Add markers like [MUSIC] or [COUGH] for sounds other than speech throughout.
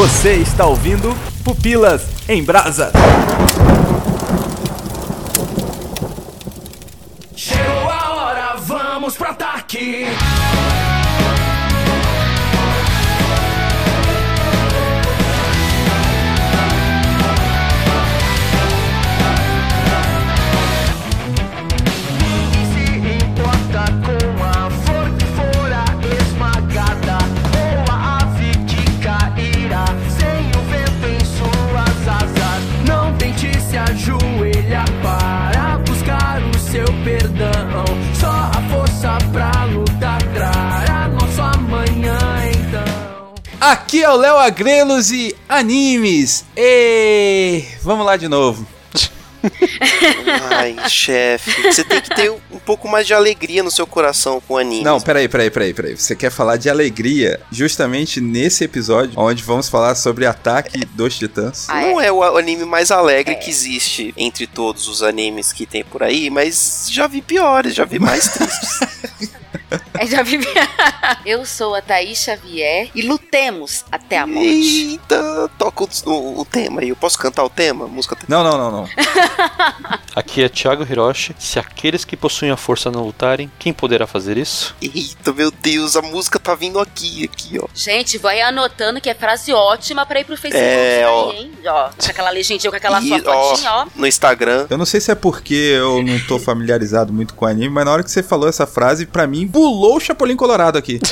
Você está ouvindo Pupilas em Brasa. Chegou a hora, vamos pro ataque. Aqui é o Léo Agrelos e animes. E vamos lá de novo. Ai, chefe, você tem que ter um pouco mais de alegria no seu coração com anime. Não, peraí, peraí, peraí, peraí. Você quer falar de alegria justamente nesse episódio, onde vamos falar sobre Ataque dos Titãs? Ah, Não é o anime mais alegre que existe entre todos os animes que tem por aí, mas já vi piores, já vi mais tristes. [LAUGHS] É, já vivi. [LAUGHS] Eu sou a Thaís Xavier e lutemos até a morte. Eita, toca o, o- tema aí. Eu posso cantar o tema? A música Não, não, não, não. [LAUGHS] Aqui é Thiago Hiroshi. Se aqueles que possuem a força não lutarem, quem poderá fazer isso? Eita, meu Deus, a música tá vindo aqui, aqui, ó. Gente, vai anotando que é frase ótima pra ir pro Facebook É, ó. aí, hein? Ó, com aquela legendinha, com aquela sua E, ó, fotinha, ó. No Instagram. Eu não sei se é porque eu não tô familiarizado muito com anime, mas na hora que você falou essa frase, pra mim, pulou o Chapolin Colorado aqui. [LAUGHS]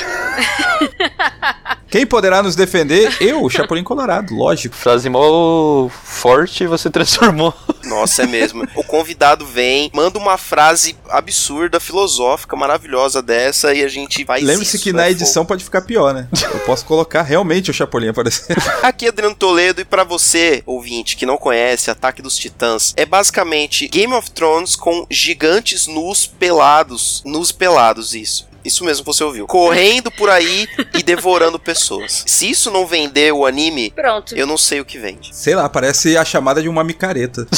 Quem poderá nos defender? Eu, o Chapolin Colorado, lógico. Frase mó forte você [LAUGHS] transformou. Nossa, é mesmo. o convidado vem, manda uma frase absurda, filosófica, maravilhosa dessa e a gente vai Lembre-se que é na fogo. edição pode ficar pior, né? Eu posso colocar realmente o Chapolin aparecendo. [LAUGHS] Aqui é Adriano Toledo e pra você, ouvinte, que não conhece Ataque dos Titãs, é basicamente Game of Thrones com gigantes nus pelados, nus pelados, isso. Isso mesmo que você ouviu. Correndo por aí e devorando pessoas. Se isso não vender o anime, Pronto. eu não sei o que vende. Sei lá, parece a chamada de uma micareta. [LAUGHS]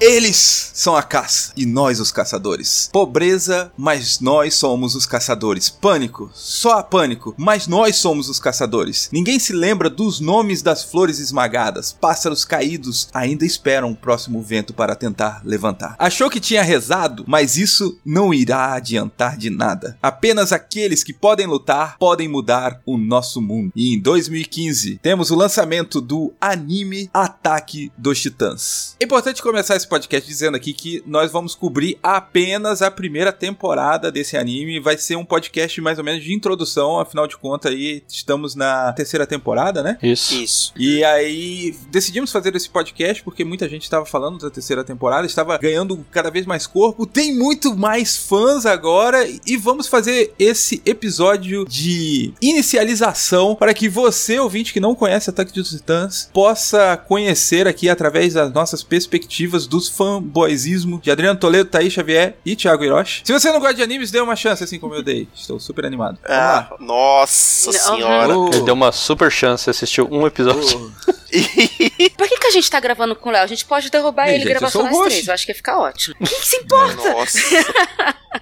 Eles são a caça e nós os caçadores. Pobreza, mas nós somos os caçadores. Pânico, só há pânico, mas nós somos os caçadores. Ninguém se lembra dos nomes das flores esmagadas. Pássaros caídos ainda esperam o próximo vento para tentar levantar. Achou que tinha rezado, mas isso não irá adiantar de nada. Apenas aqueles que podem lutar podem mudar o nosso mundo. E em 2015 temos o lançamento do anime Ataque dos Titãs. É importante começar esse podcast dizendo aqui que nós vamos cobrir apenas a primeira temporada desse anime. Vai ser um podcast mais ou menos de introdução, afinal de contas aí estamos na terceira temporada, né? Isso. Isso. E aí decidimos fazer esse podcast porque muita gente estava falando da terceira temporada, estava ganhando cada vez mais corpo, tem muito mais fãs agora e vamos fazer esse episódio de inicialização para que você, ouvinte que não conhece Ataque dos Titãs, possa conhecer aqui através das nossas perspectivas dos fanboyzismo de Adriano Toledo, Thaís Xavier e Thiago Hiroshi. Se você não gosta de animes, dê uma chance assim como eu dei. Estou super animado. Ah, nossa Não, senhora. Oh. Ele deu uma super chance, assistiu um episódio. [LAUGHS] [LAUGHS] Por que, que a gente tá gravando com o Léo? A gente pode derrubar Ei, ele e gravar só nós três. Eu acho que ia ficar ótimo. [LAUGHS] Quem se importa? Nossa.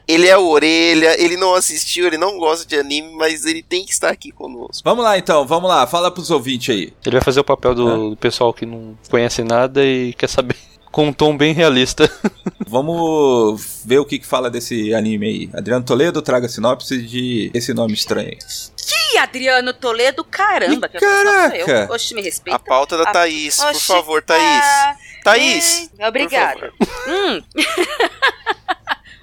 ele é a orelha, ele não assistiu, ele não gosta de anime, mas ele tem que estar aqui conosco. Vamos lá então, vamos lá. Fala pros ouvintes aí. Ele vai fazer o papel do, do pessoal que não conhece nada e quer saber. Com um tom bem realista. [LAUGHS] Vamos ver o que, que fala desse anime aí. Adriano Toledo traga a sinopse de esse nome estranho. Ih, Adriano Toledo, caramba. Que eu sou caraca. eu. Oxe, me respeita. A pauta da Ah, Thaís, por Oxi, favor, Thaís. ah, Thaís. é, Obrigada. por. Hum. [LAUGHS]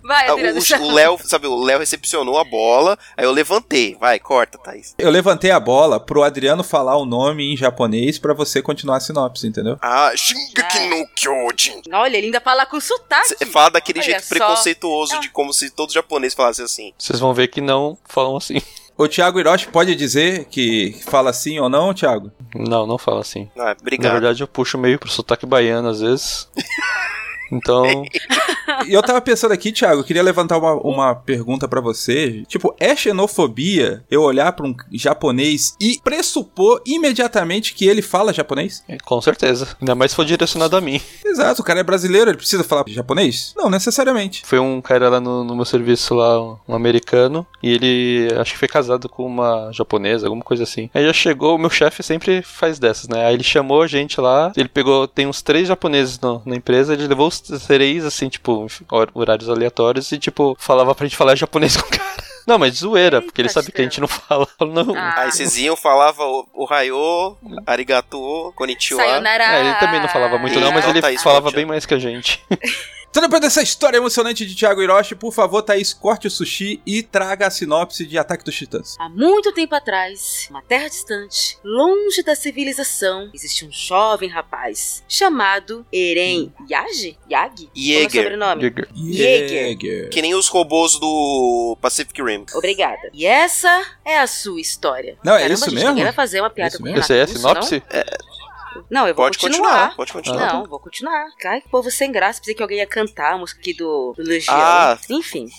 Vai, Ah, Adriano. o, o Léo, sabe, o Léo recepcionou a bola, aí eu levantei. Vai, corta, Thaís. Eu levantei a bola pro Adriano falar o nome em japonês pra você continuar a sinopse, entendeu? Ah, Shingeki no Kyojin. Olha, ele ainda fala com sotaque. Cê Fala daquele Olha jeito só. preconceituoso, de como se todo japonês falasse assim. Vocês vão ver que não falam assim. O Thiago Hiroshi pode dizer que fala assim ou não, Thiago? Não, não fala assim. Ah, Na obrigado. verdade, eu puxo meio pro sotaque baiano às vezes. [LAUGHS] Então, [LAUGHS] E eu tava pensando aqui, Thiago, eu queria levantar uma, uma pergunta pra você. Tipo, é xenofobia eu olhar pra um japonês e pressupor imediatamente que ele fala japonês? com certeza. Ainda mais se for direcionado a mim. Exato, o cara é brasileiro, ele precisa falar japonês? Não, necessariamente. Foi um cara lá no, no meu serviço lá, um, um americano, e ele acho que foi casado com uma japonesa, alguma coisa assim. Aí já chegou, o meu chefe sempre faz dessas, né? Aí ele chamou a gente lá, ele pegou, tem uns três japoneses no- na empresa, ele levou os três, assim, tipo, hor- horários aleatórios e, tipo, falava pra gente falar japonês [LAUGHS] com o cara. Não, mas zoeira, porque ele sabe que a gente não fala. [LAUGHS] Não. Ah. Aí vocês iam, falava o, o Raio, Arigato, Konnichiwa. Sayonara. É, ele também não falava muito não, mas ele falava bem mais que a gente. [LAUGHS] Então, depois dessa história emocionante de Thiago Hiroshi, por favor, Thaís, corte o sushi e traga a sinopse de Ataque dos Titãs. Há muito tempo atrás, uma terra distante, longe da civilização, existia um jovem rapaz chamado Eren Yagi? Yagi? Como é o Jäger. sobrenome? Jäger. Jäger. Que nem os robôs do Pacific Rim. Obrigada. E essa é a sua história. Não, é Caramba, isso gente, mesmo? Ninguém vai fazer uma piada Isso com? Essa é a Renato Russo, sinopse? Não? Não, eu vou Pode continuar, pode continuar. Não, vou continuar. Cara, que povo sem graça. Pensei que alguém ia cantar a música aqui do, do Legião. Ah. Enfim.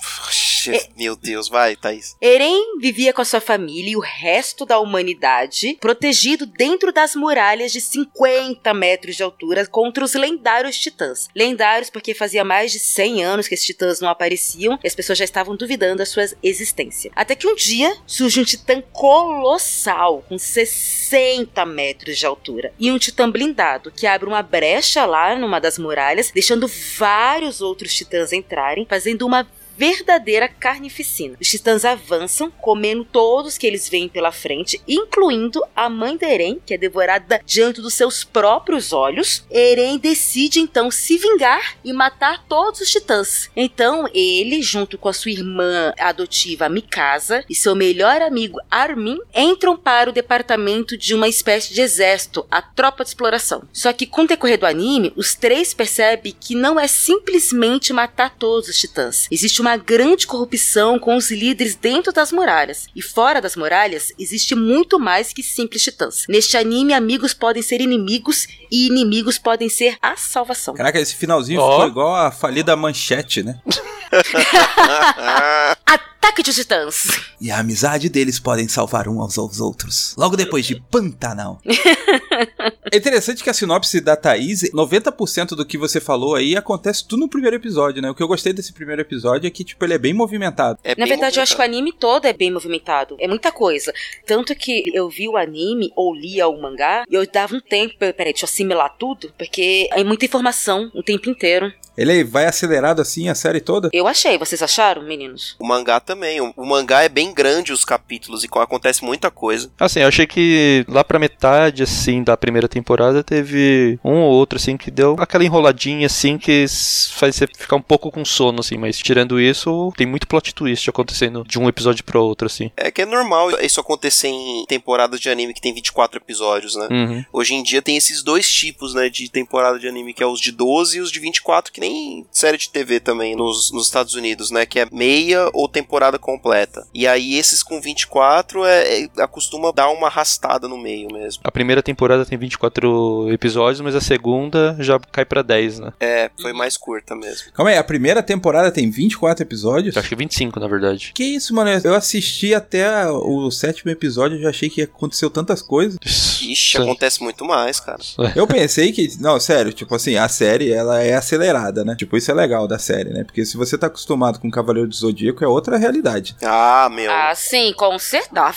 Puxa, Meu Deus, vai, Thaís. Eren vivia com a sua família e o resto da humanidade protegido dentro das muralhas de 50 metros de altura contra os lendários titãs. Lendários porque fazia mais de 100 anos que esses titãs não apareciam e as pessoas já estavam duvidando da sua existência. Até que um dia surge um titã colossal com 60 metros de altura e um titã blindado que abre uma brecha lá numa das muralhas, deixando vários outros titãs entrarem, fazendo uma verdadeira carnificina. Os titãs avançam, comendo todos que eles veem pela frente, incluindo a mãe de Eren, que é devorada diante dos seus próprios olhos. Eren decide então se vingar e matar todos os titãs. Então ele, junto com a sua irmã adotiva Mikasa e seu melhor amigo Armin, entram para o departamento de uma espécie de exército, a tropa de exploração. Só que com o decorrer do anime, os três percebem que não é simplesmente matar todos os titãs. Existe uma grande corrupção com os líderes dentro das muralhas. E fora das muralhas, existe muito mais que simples titãs. Neste anime, amigos podem ser inimigos e inimigos podem ser a salvação. Caraca, esse finalzinho Ó. ficou igual a falida manchete, né? [LAUGHS] [LAUGHS] Ataque de titãs! E a amizade deles podem salvar um aos outros. Logo depois de Pantanal. [LAUGHS] [LAUGHS] é interessante que a sinopse da Thaís, 90% do que você falou aí acontece tudo no primeiro episódio, né? O que eu gostei desse primeiro episódio é que, tipo, ele é bem movimentado. É Na bem verdade, eu acho que o movimentado. anime todo é bem movimentado. É muita coisa. Tanto que eu vi o anime ou lia o mangá e eu dava um tempo. pra- Peraí, deixa eu assimilar tudo. Porque é muita informação o tempo inteiro. Ele vai acelerado assim a série toda? Eu achei. Vocês acharam, meninos? O mangá também. O, o mangá é bem grande os capítulos e co- acontece muita coisa. Assim, eu achei que lá pra metade, assim, da primeira temporada teve um ou outro, assim, que deu aquela enroladinha, assim, que faz você ficar um pouco com sono, assim, mas tirando isso, tem muito plot twist acontecendo de um episódio pro outro, assim. É que é normal isso acontecer em temporadas de anime que tem 24 episódios, né? Uhum. Hoje em dia tem esses dois tipos, né, de temporada de anime, que é os de 12 e os de 24, que nem série de TV também nos, nos Estados Unidos, né, que é meia ou temporada completa. E aí esses com 24 é, é, acostuma dar uma arrastada no meio mesmo. A primeira temporada tem 24 episódios, mas a segunda já cai pra 10, né? É, foi mais curta mesmo. Calma aí, a primeira temporada tem 24 episódios? Acho que 25, na verdade. Que isso, mano? Eu assisti até o sétimo episódio e já achei que aconteceu tantas coisas. Ixi, acontece muito mais, cara. Eu pensei que. Não, sério, tipo assim, a série ela é acelerada, né? Tipo, isso é legal da série, né? Porque se você tá acostumado com Cavaleiro do Zodíaco, é outra realidade. Ah, meu. Ah, sim, com certeza. Ah,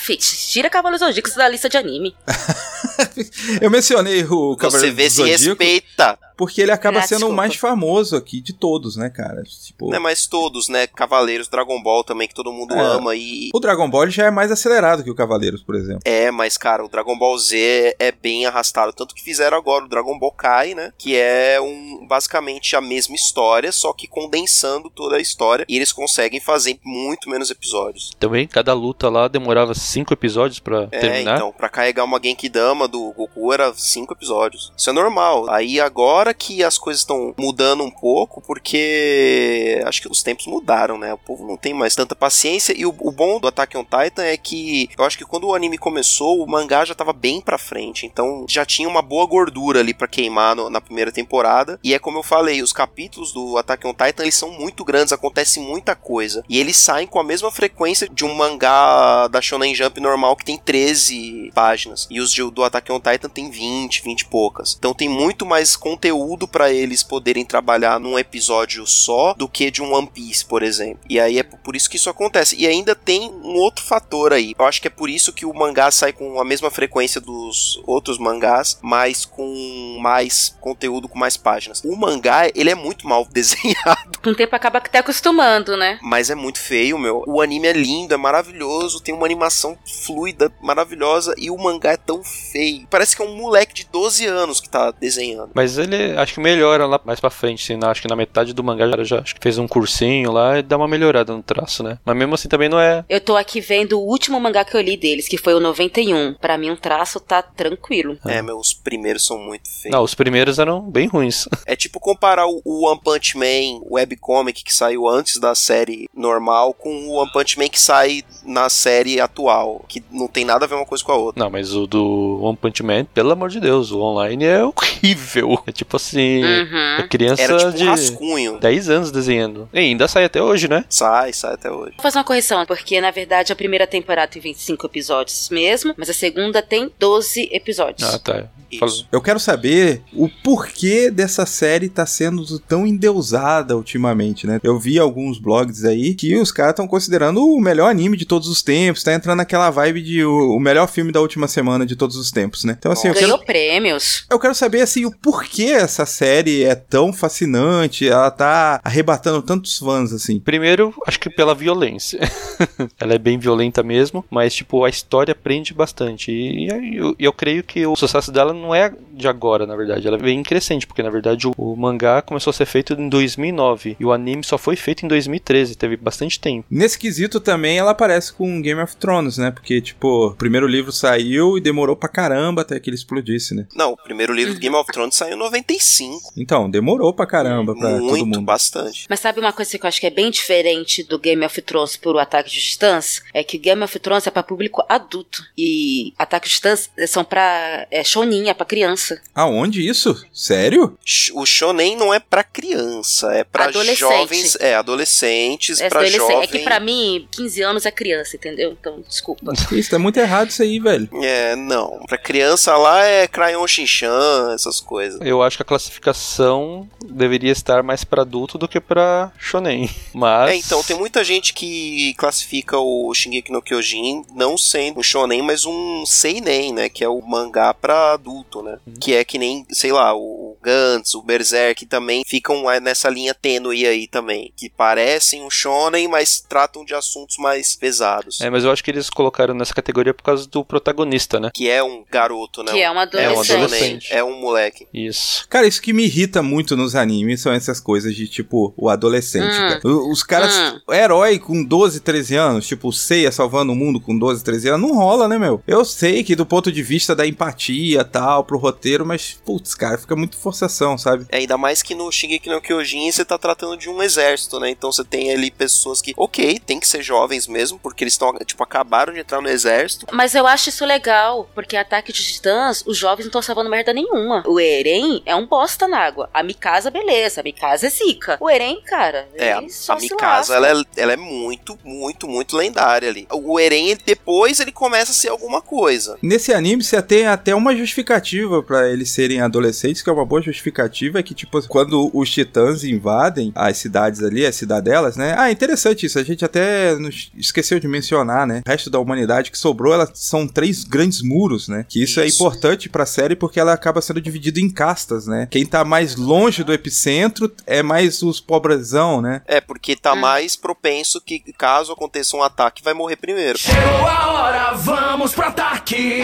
tira Cavaleiros Zodíacos da lista de anime. [LAUGHS] [LAUGHS] Eu mencionei o Você Cavaleiro vê do se Zodíaco respeita. porque ele acaba Ah, sendo o desculpa. mais famoso aqui de todos, né, cara? Tipo, Não é mais todos, né? Cavaleiros, Dragon Ball também, que todo mundo É. ama. E o Dragon Ball já é mais acelerado que o Cavaleiros, por exemplo. É, mas, cara, o Dragon Ball Z é bem arrastado. Tanto que fizeram agora o Dragon Ball Kai, né? Que é um basicamente a mesma história, só que condensando toda a história. E eles conseguem fazer muito menos episódios. Também, cada luta lá demorava 5 episódios pra É, terminar. então, pra carregar uma Genkidama do do Goku era cinco episódios. Isso é normal. Aí agora que as coisas estão mudando um pouco, porque acho que os tempos mudaram, né? O povo não tem mais tanta paciência. E o, o bom do Attack on Titan é que eu acho que quando o anime começou, o mangá já tava bem pra frente. Então já tinha uma boa gordura ali pra queimar no- na primeira temporada. E é como eu falei, os capítulos do Attack on Titan eles são muito grandes, acontece muita coisa. E eles saem com a mesma frequência de um mangá da Shonen Jump normal que tem 13 páginas. E os do Attack on Titan tem 20, 20 e poucas. Então tem muito mais conteúdo pra eles poderem trabalhar num episódio só do que de um One Piece, por exemplo. E aí é por isso que isso acontece. E ainda tem um outro fator aí. Eu acho que é por isso que o mangá sai com a mesma frequência dos outros mangás, mas com mais conteúdo, com mais páginas. O mangá, ele é muito mal [LAUGHS] desenhado, Com o tempo acaba até acostumando, né? mas é muito feio, meu. O anime é lindo, é maravilhoso, tem uma animação fluida, maravilhosa, e o mangá é tão feio. Parece que é um moleque de 12 anos que tá desenhando. Mas ele acho que melhora lá mais pra frente, assim, na- acho que na metade do mangá já, já acho que fez um cursinho lá e dá uma melhorada no traço, né? Mas mesmo assim também não é. Eu tô aqui vendo o último mangá que eu li deles, que foi o 91. Pra mim, um traço tá tranquilo. É, meu, os primeiros são muito feios. Não, os primeiros eram bem ruins. [LAUGHS] É tipo comparar o o One Punch Man webcomic que saiu antes da série normal com o One Punch Man que sai na série atual, que não tem nada a ver uma coisa com a outra. Não, mas o do One Punch Man, pelo amor de Deus, o online é horrível. É tipo assim, Uhum. é criança Era tipo de um rascunho. 10 anos desenhando. E ainda sai até hoje, né? Sai, sai até hoje. Vou fazer uma correção, porque na verdade a primeira temporada tem 25 episódios mesmo, mas a segunda tem 12 episódios. Ah, tá. Isso. Eu quero saber o porquê dessa série tá sendo tão endeusada ultimamente, né? Eu vi alguns blogs aí que os caras estão considerando o melhor anime de todos os tempos, tá entrando naquela vibe de o, o melhor filme da última semana de todos os tempos, né? Então assim, eu Ganhou quero, prêmios. eu quero saber assim o porquê essa série é tão fascinante, ela tá arrebatando tantos fãs assim. Primeiro, acho que pela violência. [LAUGHS] Ela é bem violenta mesmo, mas tipo, a história prende bastante. E, e eu, eu creio que o sucesso dela não é de agora, na verdade. Ela vem crescente, porque na verdade o, o mangá começou a ser feito em 2009 e o anime só foi feito em 2013, teve bastante tempo. Nesse quesito também ela aparece com Game of Thrones, né? Porque, tipo, o primeiro livro saiu e demorou pra caramba até que ele explodisse, né? Não, o primeiro livro do Game of Thrones saiu em 95. Então, demorou pra caramba pra todo Muito, mundo. bastante. Mas sabe uma coisa que eu acho que é bem diferente do Game of Thrones pro Ataque de Titãs? É que Game of Thrones é pra público adulto. E Ataque de Titãs são pra é, shoninha, pra criança. Aonde isso? Sério? O shonen não é pra criança, é pra jovens, é, adolescentes, É, pra adolescente. jovem. é que pra mim, 15 anos é criança, entendeu? Então, desculpa. [LAUGHS] Isso, tá muito errado isso aí, velho. É, não. Pra criança lá é Crayon Shinchan, essas coisas. Eu acho que a classificação deveria estar mais pra adulto do que pra shonen. [LAUGHS] Mas É, então, tem muita gente que classifica o Shingeki no Kyojin não sendo um shonen, mas um seinen, né? Que é o mangá pra adulto, né? Que é que nem, sei lá, o Gantz, o Berserk também ficam nessa linha tênue aí também. Que parecem um shonen, mas tratam de assuntos mais pesados. É, mas eu acho que eles colocaram nessa categoria por causa do protagonista, né? Que é um garoto, né? Que é um É um adolescente. adolescente. É um moleque. Isso. Cara, isso que me irrita muito nos animes são essas coisas de, tipo, o adolescente, Hum. cara. Os caras, Hum. herói com 12, 13 anos, tipo, Seiya salvando o mundo com 12, 13 anos, não rola, né, meu? Eu sei que do ponto de vista da empatia tal, pro roteiro, mas, putz, cara, fica muito forçação, sabe? É, ainda mais que no Shingeki no Kyojin você tá tratando de um exército, né? Então você tem ali pessoas que, ok, tem que ser jovens mesmo, porque eles estão, tipo, acabaram de entrar no exército. Mas eu acho isso legal, porque Ataque de Titãs, os jovens não estão salvando merda nenhuma. O Eren é um bosta na água. A Mikasa, beleza. A Mikasa é zica. O Eren, cara, É, a se Mikasa, ela é, ela é muito, muito, muito lendária ali. O Eren, depois ele começa a ser alguma coisa. Nesse anime você tem até uma justificativa pra eles serem adolescentes, que é uma boa justificativa, é que tipo, quando os titãs invadem as cidades ali, as cidadelas, né? Ah, interessante isso, a gente até nos esqueceu de mencionar, né? O resto da humanidade que sobrou, elas são três grandes muros, né? Que isso, é Isso. importante pra série porque ela acaba sendo dividida em castas, né? Quem tá mais longe do epicentro é mais os pobrezão, né? É, porque tá mais propenso que, caso aconteça um ataque, vai morrer primeiro. Chegou a hora, vamos pro ataque.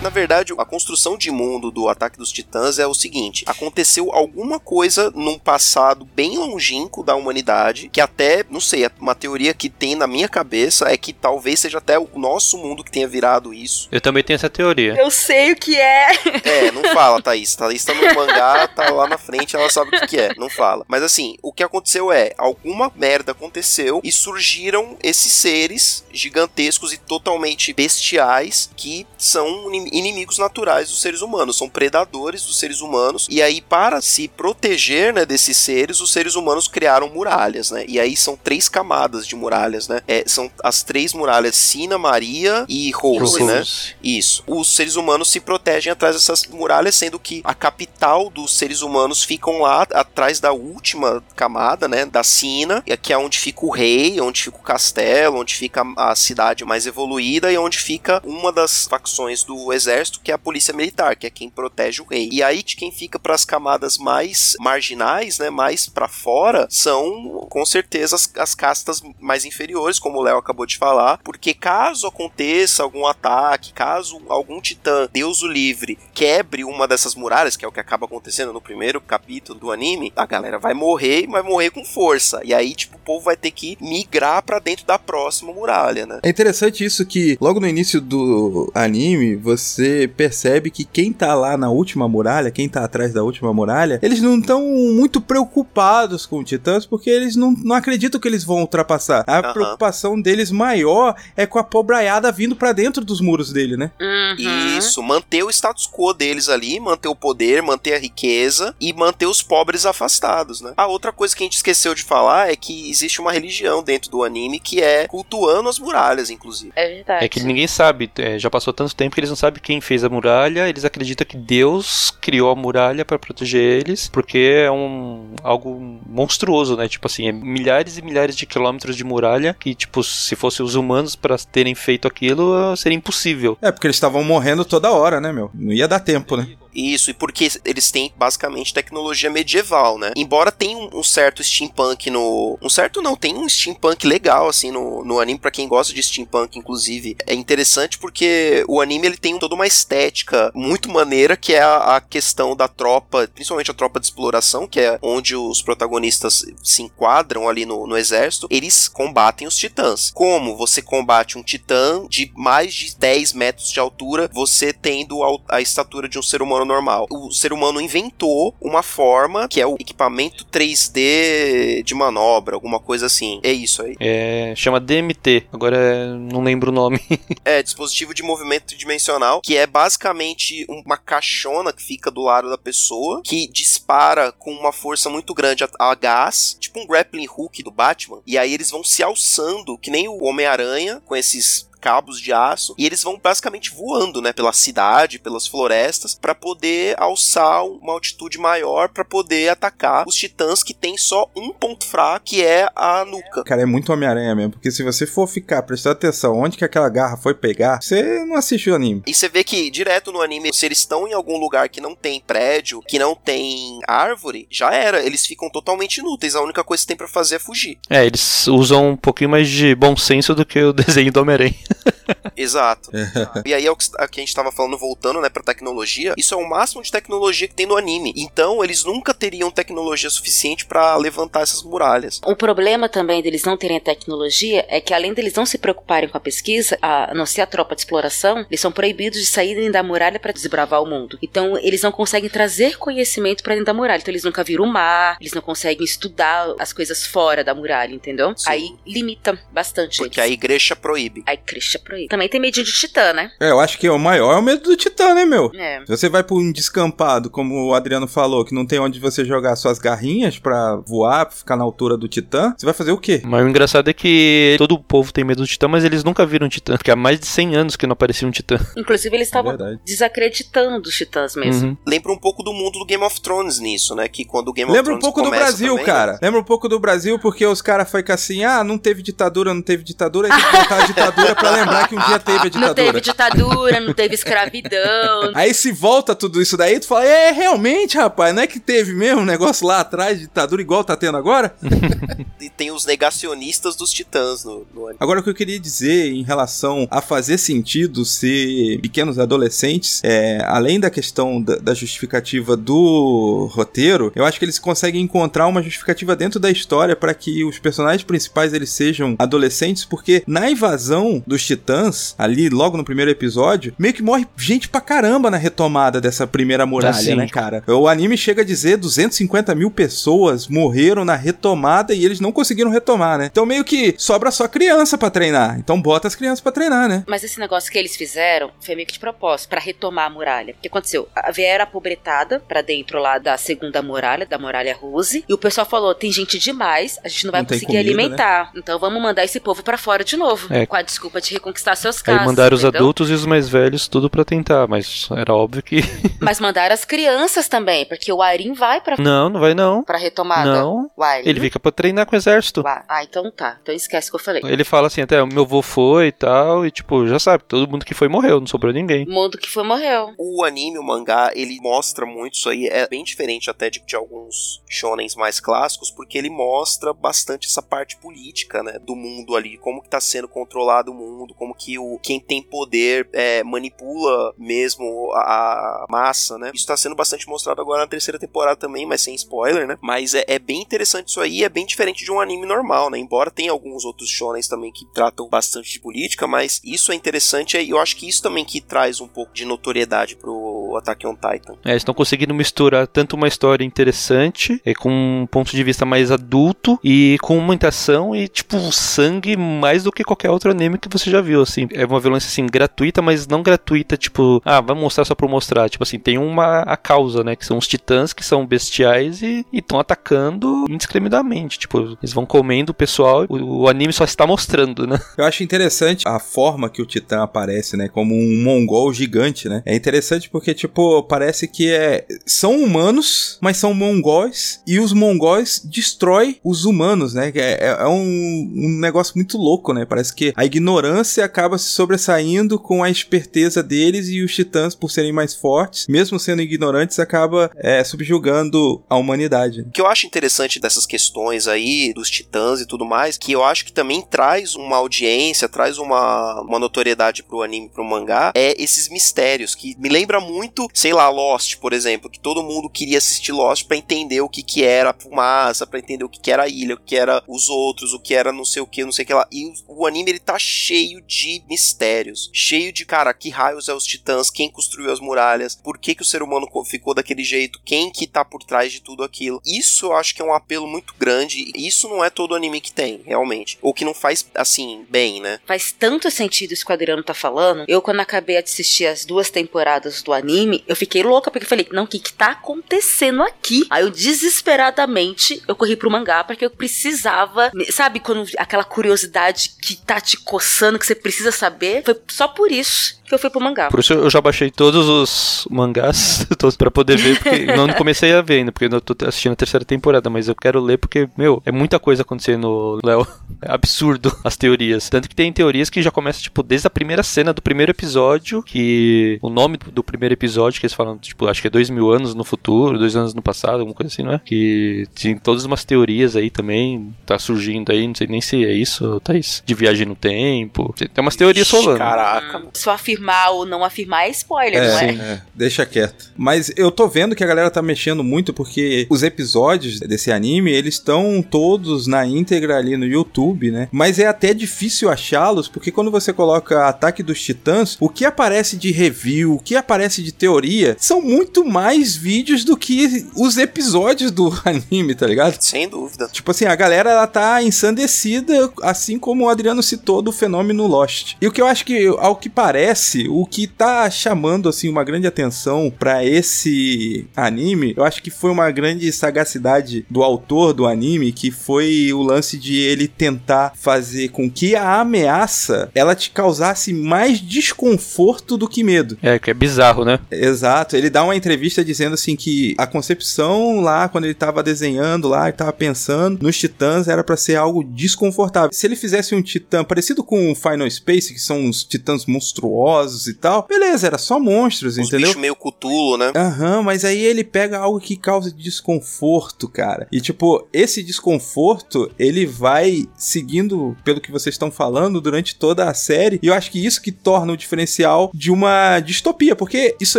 Na verdade, a construção de mundo do Ataque dos Titãs é o seguinte: aconteceu alguma coisa num passado bem longínquo da humanidade, que até, não sei, uma teoria que tem na minha cabeça é que talvez seja até o nosso mundo que tenha virado isso. Eu também tenho essa teoria. Eu sei o que é. É, não fala, Thaís. Thaís tá no mangá, tá lá na frente, ela sabe o que, é. Não fala. Mas assim, o que aconteceu é, alguma merda aconteceu e surgiram esses seres gigantescos e totalmente bestiais que são inim- inimigos naturais dos seres humanos, são predadores dos seres humanos. E aí, para se proteger né, desses seres, os seres humanos criaram muralhas, né? E aí são três camadas de muralhas, né? É, são as três muralhas Sina, Maria e Rose, né? Isso. Os seres humanos se protegem atrás dessas muralhas, sendo que a capital dos seres humanos ficam lá atrás da última camada, né, da Sina, que é onde fica o rei, onde fica o castelo, onde fica a cidade mais evoluída e onde fica uma das facções do exército, que é a polícia militar, que é quem protege o rei. E aí de quem fica para as camadas mais marginais, né, mais para fora, são com certeza as, as castas mais inferiores, como o Léo acabou de falar, porque caso aconteça algum ataque, caso algum titã, Deus o livre, quebre uma dessas muralhas, que é o que acaba acontecendo no primeiro capítulo do anime, a galera vai morrer, mas morrer com força. E aí, tipo, o povo vai ter que migrar pra dentro da próxima muralha, né? É interessante isso que logo no início do anime você percebe que quem tá lá na última muralha, quem tá atrás da última muralha, eles não estão muito preocupados com titãs porque eles não, não acreditam que eles vão ultrapassar. A preocupação deles maior é com a pobraiada vindo pra dentro dos muros dele, né? Uhum. Isso, manter o status quo deles ali, manter o poder, manter a riqueza e manter os pobres afastados, né? A outra coisa que a gente esqueceu de falar é que existe uma religião dentro do anime que é cultuando as muralhas, inclusive. É verdade. É que ninguém sabe, é, já passou tanto tempo que eles não sabem quem fez a muralha, eles acreditam que Deus criou a muralha pra proteger eles, porque é um algo monstruoso, né? Tipo assim, é milhares e milhares de quilômetros de muralha que, tipo, se fossem os humanos pra terem feito aquilo, seria impossível. É, porque eles estavam morrendo toda hora, né, meu? Não ia dar tempo, né? Isso, e porque eles têm basicamente tecnologia medieval, né? Embora tenha um, um certo steampunk no. Um certo não, tem um steampunk legal, assim, no, no anime, pra quem gosta de steampunk, inclusive. É interessante porque o anime ele tem toda uma estética muito maneira, que é a, a questão da tropa, principalmente a tropa de exploração, que é onde os protagonistas se enquadram ali no, no exército. Eles combatem os titãs. Como você combate um titã de mais de 10 metros de altura, você tendo a, a estatura de um ser humano normal. O ser humano inventou uma forma que é o equipamento 3D de manobra, alguma coisa assim. É isso aí. É, chama DMT, agora não lembro o nome. [LAUGHS] É, dispositivo de movimento tridimensional, que é basicamente uma caixona que fica do lado da pessoa, que dispara com uma força muito grande a, a gás, tipo um grappling hook do Batman, e aí eles vão se alçando, que nem o Homem-Aranha, com esses cabos de aço e eles vão basicamente voando, né, pela cidade, pelas florestas, para poder alçar uma altitude maior para poder atacar os titãs que tem só um ponto fraco, que é a nuca. Cara, é muito Homem-Aranha mesmo, porque se você for ficar prestando atenção onde que aquela garra foi pegar, você não assistiu o anime. E você vê que direto no anime, se eles estão em algum lugar que não tem prédio, que não tem árvore, já era. Eles ficam totalmente inúteis. A única coisa que tem pra fazer é fugir. É, eles usam um pouquinho mais de bom senso do que o [LAUGHS] desenho do Homem-Aranha. [LAUGHS] Exato. [LAUGHS] e aí é o que a a gente tava falando, voltando, né, pra tecnologia. Isso é o máximo de tecnologia que tem no anime. Então, eles nunca teriam tecnologia suficiente pra levantar essas muralhas. O problema também deles não terem a tecnologia é que, além deles não se preocuparem com a pesquisa, a não ser a tropa de exploração, eles são proibidos de saírem da muralha para desbravar o mundo. Então, eles não conseguem trazer conhecimento para dentro da muralha. Então, eles nunca viram o mar, eles não conseguem estudar as coisas fora da muralha, entendeu? Sim. Aí limita bastante Porque eles. a igreja proíbe. Aí Christian proíbe. Também tem medinho de titã, né? É, eu acho que o maior é o medo do Titã, né, meu? É. Se você vai pra um descampado, como o Adriano falou, que não tem onde você jogar suas garrinhas pra voar, pra ficar na altura do Titã, você vai fazer o quê? Mas o engraçado é que todo o povo tem medo do Titã, mas eles nunca viram um Titã. Porque há mais de 100 anos que não aparecia um Titã. [LAUGHS] Inclusive, eles estavam Verdade. desacreditando os titãs mesmo. Uhum. Lembra um pouco do mundo do Game of Thrones nisso, né? Que quando o Game Lembra um of Thrones pouco do Brasil, também, né? cara. Lembra um pouco do Brasil porque os caras foi que assim, ah, não teve ditadura, não teve ditadura, aí tem que botar a ditadura pra pra lembrar que um dia teve a ditadura. Não teve ditadura, não teve escravidão. [LAUGHS] Aí se volta tudo isso daí, tu fala, é, realmente, rapaz, não é que teve mesmo um negócio lá atrás, ditadura igual tá tendo agora? [LAUGHS] E tem os negacionistas dos titãs no, no anime. Agora, o que eu queria dizer em relação a fazer sentido ser pequenos adolescentes, é, além da questão da, da justificativa do roteiro, eu acho que eles conseguem encontrar uma justificativa dentro da história para que os personagens principais eles sejam adolescentes, porque na invasão dos titãs, ali logo no primeiro episódio, meio que morre gente pra caramba na retomada dessa primeira muralha, sim. né, cara? O anime chega a dizer 250 mil pessoas morreram na retomada e eles não conseguiram retomar, né? Então meio que sobra só criança pra treinar. Então bota as crianças pra treinar, né? Mas esse negócio que eles fizeram foi meio que de propósito, pra retomar a muralha. O que aconteceu? A vieram apobretada pra dentro lá da segunda muralha, da muralha Rose, e o pessoal falou: tem gente demais, a gente não vai Não conseguir comida, alimentar. Então vamos mandar esse povo pra fora de novo. É. Com a desculpa de reconquistar seus Aí casas. mandaram os entendeu? adultos e os mais velhos tudo pra tentar, mas era óbvio que. [LAUGHS] Mas mandaram as crianças também, porque o Arin vai pra, não, não vai não. pra retomada. Não. O Arin Ele fica pra treinar com o exército. vai. Ah, então tá. Então esquece o que eu falei. Ele fala assim, até o meu avô foi e tal, e tipo, já sabe, todo mundo que foi morreu, não sobrou ninguém. O mundo que foi morreu. O anime, o mangá, ele mostra muito isso aí. É bem diferente até de, de alguns shonens mais clássicos, porque ele mostra bastante essa parte política, né? Do mundo ali. Como que tá sendo controlado o mundo, como que o quem tem poder é, manipula mesmo a, a massa, né? Isso tá sendo bastante mostrado agora na terceira temporada também, mas sem spoiler, né? Mas é, é bem interessante isso aí, é bem diferente de um anime normal, né? Embora tenha alguns outros shonens também que tratam bastante de política, mas isso é interessante e eu acho que isso também que traz um pouco de notoriedade pro Attack on Titan. É, eles estão conseguindo misturar tanto uma história interessante, é, com um ponto de vista mais adulto, e com muita ação e, tipo, sangue mais do que qualquer outro anime que você já viu, assim. É uma violência, assim, gratuita, mas não gratuita, tipo, ah, vai mostrar só pra mostrar. Tipo assim, tem uma a causa, né, que são os titãs, que são bestiais e estão atacando indiscriminadamente. Tipo, eles vão comendo o pessoal, o, o anime só está mostrando, né? Eu acho interessante a forma que o Titã aparece, né? Como um mongol gigante, né? É interessante porque, tipo, parece que é... são humanos, mas são mongóis, e os mongóis destroem os humanos, né? É, é- é um, um negócio muito louco, né? Parece que a ignorância acaba se sobressaindo com a esperteza deles e os titãs, por serem mais fortes, mesmo sendo ignorantes, acaba é, subjugando a humanidade. O que eu acho interessante dessas questões aí, dos titãs e tudo mais, que eu acho que também traz uma audiência, traz uma, uma notoriedade pro anime, pro mangá, é esses mistérios, que me lembra muito, sei lá, Lost, por exemplo, que todo mundo queria assistir Lost pra entender o que que era a fumaça, pra entender o que que era a ilha, o que era os outros, o que era não sei o que, não sei o que lá. E o, anime, ele tá cheio de mistérios, cheio de, cara, que raios é os titãs, quem construiu as muralhas, por que que o ser humano co- ficou daquele jeito, quem que tá por trás de tudo aquilo. Isso eu acho que é um apelo muito grande, isso não é todo anime que tem, realmente. Ou que não faz, assim, bem, né? Faz tanto sentido isso que o Adriano tá falando. Eu, quando acabei de assistir as duas temporadas do anime, eu fiquei louca, porque eu falei, não, o que que tá acontecendo aqui? Aí eu, desesperadamente, eu corri pro mangá, porque eu precisava, sabe, quando aquela curiosidade que tá te coçando, que você precisa saber, foi só por isso que eu fui pro mangá. Por isso eu já baixei todos os mangás [LAUGHS] todos pra poder ver, porque não comecei a ver ainda, porque eu tô assistindo a terceira temporada, mas eu quero ler porque, meu, é muita coisa acontecendo, Léo. [LAUGHS] É absurdo as teorias. Tanto que tem teorias que já começam, tipo, desde a primeira cena do primeiro episódio, que o nome do primeiro episódio, que eles falam, tipo, acho que é dois mil anos no futuro, dois anos no passado, alguma coisa assim, não é? Que tem todas umas teorias aí também, tá surgindo aí, não sei nem se é isso, Thaís, de viagem no tempo. Tem umas teorias Ixi, rolando. Caraca. Se eu afirmar ou não afirmar é spoiler, não é? É, deixa quieto. Mas eu tô vendo que a galera tá mexendo muito porque os episódios desse anime, eles estão todos na íntegra ali no YouTube, né? Mas é até difícil achá-los porque quando você coloca Ataque dos Titãs, o que aparece de review, o que aparece de teoria, são muito mais vídeos do que os episódios do [LAUGHS] anime, tá ligado? Sem dúvida. Tipo assim, a galera ela tá ensandecida, assim como o Adriano citou do fenômeno Lost. E o que eu acho que, ao que parece, o que tá chamando assim uma grande atenção pra esse anime, eu acho que foi uma grande sagacidade do autor do anime, que foi o lance de ele tentar fazer com que a ameaça ela te causasse mais desconforto do que medo. É, que é bizarro, né? Exato, ele dá uma entrevista dizendo assim que a concepção lá, quando ele tava desenhando lá, ele tava pensando nos titãs, era pra ser algo desconfortável. Se ele fizesse um titã parecido com o Final Space, que são uns titãs monstruosos e tal, beleza, era só monstros, Os entendeu? bichos meio cutulo, né? Aham, mas aí ele pega algo que causa desconforto, cara. E tipo, esse desconforto, ele vai seguindo pelo que vocês estão falando durante toda a série. E eu acho que isso que torna o diferencial de uma distopia, porque isso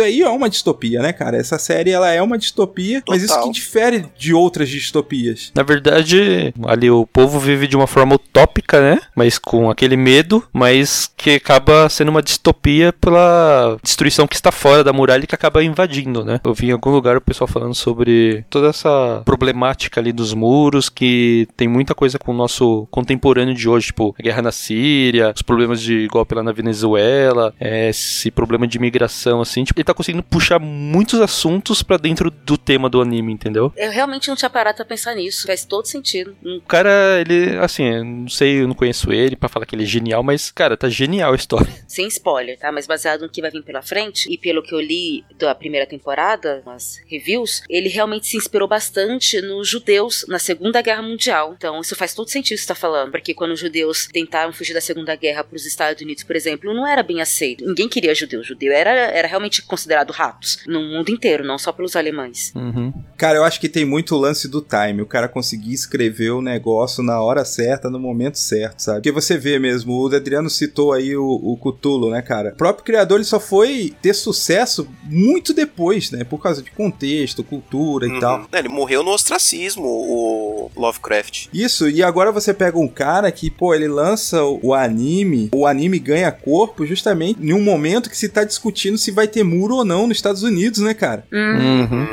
aí é uma distopia, né, cara? Essa série ela é uma distopia, mas isso Total. que difere de outras distopias. Na verdade, ali o povo vive de uma forma utópica, né? Mas com aquele medo, mas que acaba sendo uma distopia pela destruição que está fora da muralha e que acaba invadindo, né? Eu vi em algum lugar o pessoal falando sobre toda essa problemática ali dos muros, que tem muita coisa com o nosso contemporâneo de hoje, tipo a guerra na Síria, os problemas de golpe lá na Venezuela, é, esse problema de imigração, assim. Tipo, ele tá conseguindo puxar muitos assuntos pra dentro do tema do anime, entendeu? Eu realmente não tinha parado pra pensar nisso. Faz todo sentido. O cara, ele, assim, eu não sei, eu não conheço ele pra falar que ele é genial, mas, cara, tá genial a história. Sem spoiler, tá? Mas baseado no que vai vir pela frente e pelo que eu li da primeira temporada, nas reviews, ele realmente se inspirou bastante nos judeus na Segunda Guerra Mundial. Então, isso faz todo sentido que você tá falando. Porque quando os judeus tentaram fugir da Segunda Guerra pros Estados Unidos, por exemplo, não era bem aceito. Ninguém queria judeu. Judeu era, era realmente considerado ratos. No mundo inteiro, não só pelos alemães. Uhum. Cara, eu acho que tem muito lance do time. O cara conseguir escrever o negócio na hora certa, no momento certo, sabe? Porque você vê mesmo, o Adriano citou aí o, o né, cara? O próprio criador ele só foi ter sucesso muito depois, né? Por causa de contexto, cultura e Uhum. tal. É, Ele morreu no ostracismo, o Lovecraft. Isso, e agora você pega um cara que, pô, ele lança o o anime, o anime ganha corpo justamente em um momento que se tá discutindo se vai ter muro ou não nos Estados Unidos, né, cara? Uhum.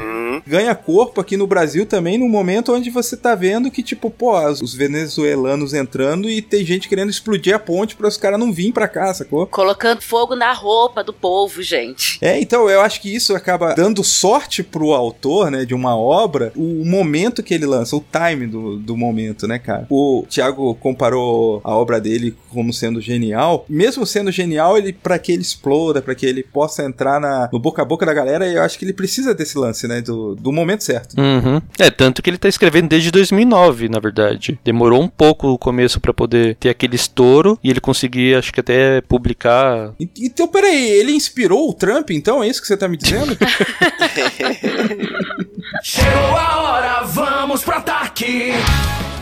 Ganha corpo aqui no Brasil também no momento onde você tá vendo que, tipo, pô, os os venezuelanos entrando e tem gente querendo explodir a ponte para os caras não virem pra cá, sacou? Colocando fogo na roupa do povo, gente. É, então eu acho que isso acaba dando sorte pro autor, né, de uma obra, o momento que ele lança, o time do, do momento, né, cara? O Thiago comparou a obra dele como sendo genial. Mesmo sendo genial, ele para que ele exploda, para que ele possa entrar na, no boca a boca da galera, eu acho que ele precisa desse lance, né, do, do momento certo. Uhum. É, tanto que ele tá escrevendo desde 2009, na verdade. Demorou um pouco o começo pra poder ter aquele estouro e ele conseguir, acho que até publicar. E- Então, peraí, ele inspirou o Trump, então? É isso que você tá me dizendo? [LAUGHS] Chegou a hora, vamos pro ataque!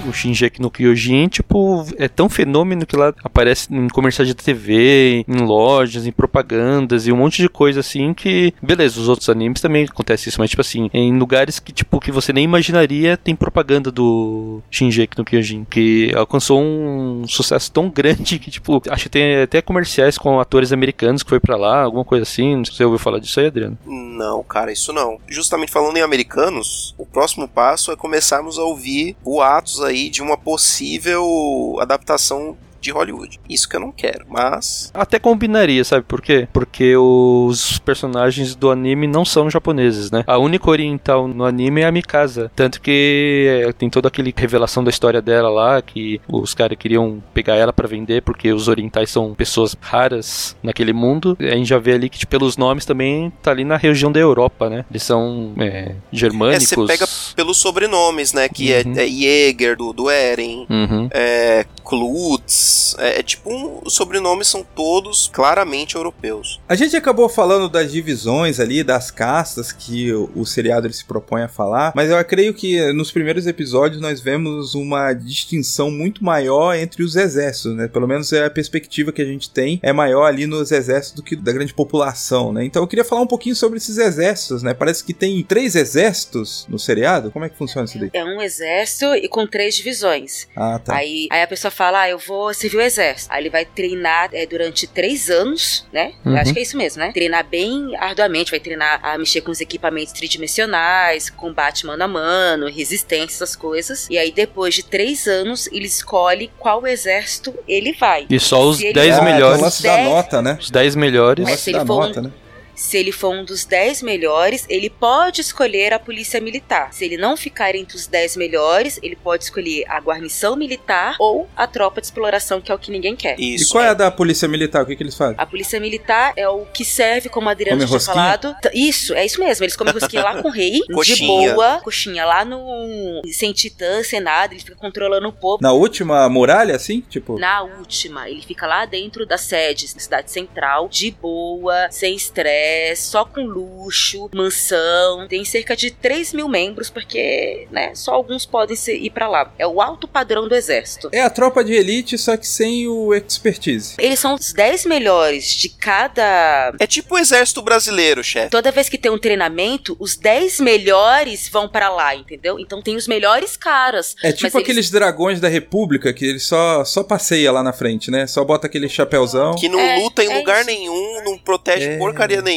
O Shinjeki no Kyojin, tipo, é tão fenômeno que lá aparece em comerciais de TV, em lojas, em propagandas e um monte de coisa assim que, beleza, os outros animes também acontece isso, mas tipo assim, em lugares que tipo que você nem imaginaria tem propaganda do Shinjeki no Kyojin, que alcançou um sucesso tão grande que tipo, acho que tem até comerciais com atores americanos que foi pra lá, alguma coisa assim, não sei se você ouviu falar disso aí, Adriano. Não, cara, isso não. Justamente falando em americanos, o próximo passo é começarmos a ouvir boatos aí de uma possível adaptação de Hollywood. Isso que eu não quero, mas Até combinaria, sabe por quê? Porque os personagens do anime não são japoneses, né? A única oriental no anime é a Mikasa. Tanto que é, tem toda aquele revelação da história dela lá, que os caras queriam pegar ela pra vender, porque os orientais são pessoas raras naquele mundo. A gente já vê ali que, tipo, pelos nomes também tá ali na região da Europa, né? Eles são é, é, germânicos. você pega pelos sobrenomes, né? Que Uhum. é, é Jäger do, do Eren, Uhum. é Klutz. É, é tipo, um- os sobrenomes são todos claramente europeus. A gente acabou falando das divisões ali, das castas que o, o seriado ele se propõe a falar, mas eu creio que nos primeiros episódios nós vemos uma distinção muito maior entre os exércitos, né? Pelo menos é a perspectiva que a gente tem é maior ali nos exércitos do que da grande população, né? Então eu queria falar um pouquinho sobre esses exércitos, né? Parece que tem três exércitos no seriado. Como é que funciona isso daí? É um exército e com três divisões. Ah, tá. Aí, aí a pessoa fala, ah, eu vou o exército. Aí ele vai treinar é, durante três anos, né? Eu Uhum. acho que é isso mesmo, né? Treinar bem arduamente, vai treinar a mexer com os equipamentos tridimensionais, combate mano a mano, resistência, essas coisas. E aí depois de três anos, ele escolhe qual exército ele vai. E só os ele- 10 Ah, tem o melhores. lance da Dez- nota, né? Os 10 melhores. Mas se da ele for um- nota, né? Se ele for um dos 10 melhores, ele pode escolher a polícia militar. Se ele não ficar entre os 10 melhores, ele pode escolher a guarnição militar ou a tropa de exploração, que é o que ninguém quer. E Isso. qual é a da polícia militar? O que, que eles fazem? A polícia militar é o que serve, como a Adriana Come tinha rosquinha? falado. Isso, é isso mesmo. Eles comem rosquinha lá com o rei, de boa, coxinha lá no. sem titã, sem nada, ele fica controlando o povo. Na última muralha, assim? Tipo. Na última, ele fica lá dentro da sede, na cidade central, de boa, sem estresse, só com luxo, mansão. Tem cerca de 3 mil membros, porque, né, só alguns podem ir pra lá. É o alto padrão do exército. É a tropa de elite, só que sem o expertise. Eles são os 10 melhores de cada. É tipo o exército brasileiro, chefe. Toda vez que tem um treinamento, os 10 melhores vão pra lá, entendeu? Então tem os melhores caras. É tipo Mas eles- aqueles dragões da República que ele só, só passeia lá na frente, né? Só bota aquele chapéuzão. Que não É, luta em é lugar isso. nenhum, não protege É. porcaria nenhuma,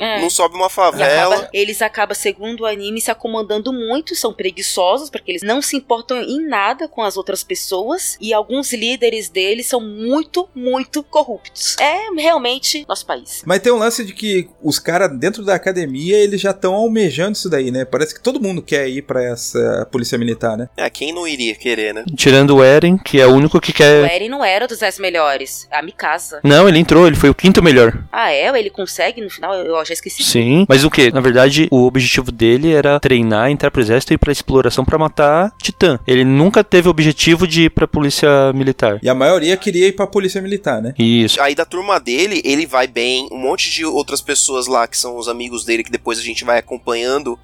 É. não sobe uma favela. acaba- eles acabam, segundo o anime, se acomodando muito, são preguiçosos, porque eles não se importam em nada com as outras pessoas, e alguns líderes deles são muito, muito corruptos. É realmente nosso país. Mas tem um lance de que os caras dentro da academia, eles já estão almejando isso daí, né? Parece que todo mundo quer ir pra essa polícia militar, né? É, quem não iria querer, né? Tirando o Eren, que é o único que O quer. Eren não era dos 10 melhores, a Mikasa. Não, ele entrou, ele foi o quinto melhor. Ah, é? Ele consegue no final? Eu eu já esqueci. Sim. Mas o que? Na verdade, o objetivo dele era treinar, entrar pro exército e ir pra exploração pra matar Titã. Ele nunca teve o objetivo de ir pra polícia militar. E a maioria queria ir pra polícia militar, né? Isso. Aí da turma dele, ele vai bem, um monte de outras pessoas lá que são os amigos dele, que depois a gente vai acompanhando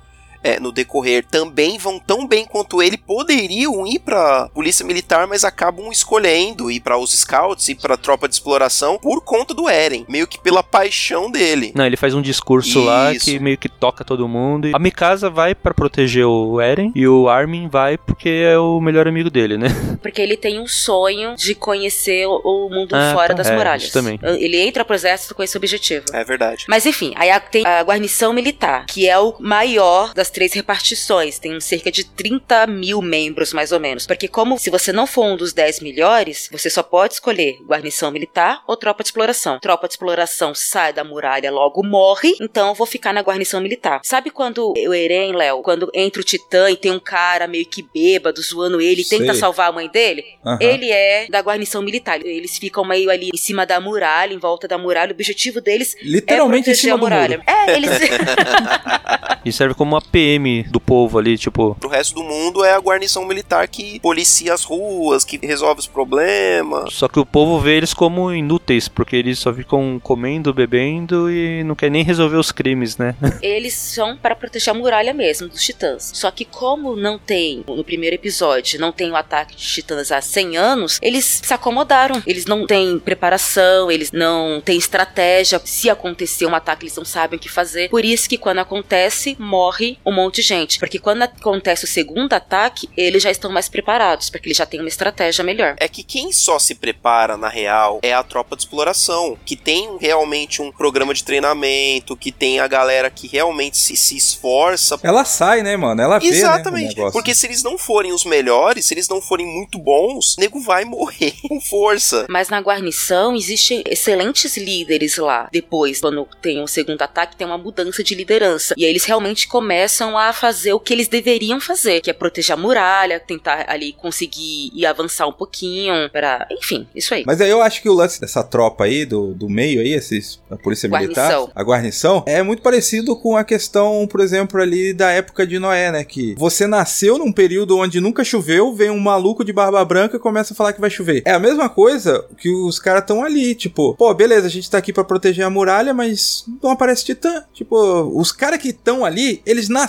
é, no decorrer, também vão tão bem quanto ele, poderiam ir pra polícia militar, mas acabam escolhendo ir pra os scouts, ir pra tropa de exploração, por conta do Eren, meio que pela paixão dele. Não, ele faz um discurso lá Isso. que meio que toca todo mundo. A Mikasa vai pra proteger o Eren e o Armin vai porque é o melhor amigo dele, né? [LAUGHS] Porque ele tem um sonho de conhecer o- mundo Ah, fora tá. das É, muralhas. isso também. Ele entra pro exército com esse objetivo. É verdade. Mas enfim, aí tem a guarnição militar, que é o maior das três repartições. Tem cerca de 30 mil membros, mais ou menos. Porque como se você não for um dos 10 melhores, você só pode escolher guarnição militar ou tropa de exploração. Tropa de exploração sai da muralha, logo morre, então eu vou ficar na guarnição militar. Sabe quando o Eren, Léo, quando entra o Titã e tem um cara meio que bêbado zoando ele e tenta salvar a mãe dele? Aham. Ele é da guarnição militar. Eles ficam meio ali em cima da muralha, em volta da muralha. O objetivo deles Literalmente é em proteger cima a do muralha. muro. É, eles. [LAUGHS] [LAUGHS] E serve como uma PM do povo ali, tipo. Pro resto do mundo é a guarnição militar que policia as ruas, que resolve os problemas. Só que o povo vê eles como inúteis, porque eles só ficam comendo, bebendo e não quer nem resolver os crimes, né? [LAUGHS] eles são para proteger a muralha mesmo dos titãs. Só que como não tem, no primeiro episódio, não tem o ataque de titãs há 100 anos, eles se acomodaram. Eles não têm preparação, eles não têm estratégia. Se acontecer um ataque, eles não sabem o que fazer. Por isso que quando acontece, morre um monte de gente. Porque quando acontece o segundo ataque, eles já estão mais preparados, porque eles já têm uma estratégia melhor. É que quem só se prepara na real é a tropa de exploração, que tem realmente um programa de treinamento, que tem a galera que realmente se, se esforça. Ela sai, né, mano? Ela vê, né, o Exatamente. negócio. Porque se eles não forem os melhores, se eles não forem muito bons, o nego vai morrer [LAUGHS] com força. Mas na guarnição existem excelentes líderes lá. Depois, quando tem o segundo ataque, tem uma mudança de liderança. E aí eles realmente começam a fazer o que eles deveriam fazer, que é proteger a muralha, tentar ali conseguir e avançar um pouquinho para, enfim, isso aí. Mas aí eu acho que o lance dessa tropa aí, do, do meio aí, esses, a polícia militar, Guarnição. a guarnição, é muito parecido com a questão, por exemplo, ali da época de Noé, né? Que você nasceu num período onde nunca choveu, vem um maluco de barba branca e começa a falar que vai chover. É a mesma coisa que os caras estão ali, tipo, pô, beleza, a gente tá aqui pra proteger a muralha, mas não aparece titã. Tipo, os caras que estão ali, eles nasceram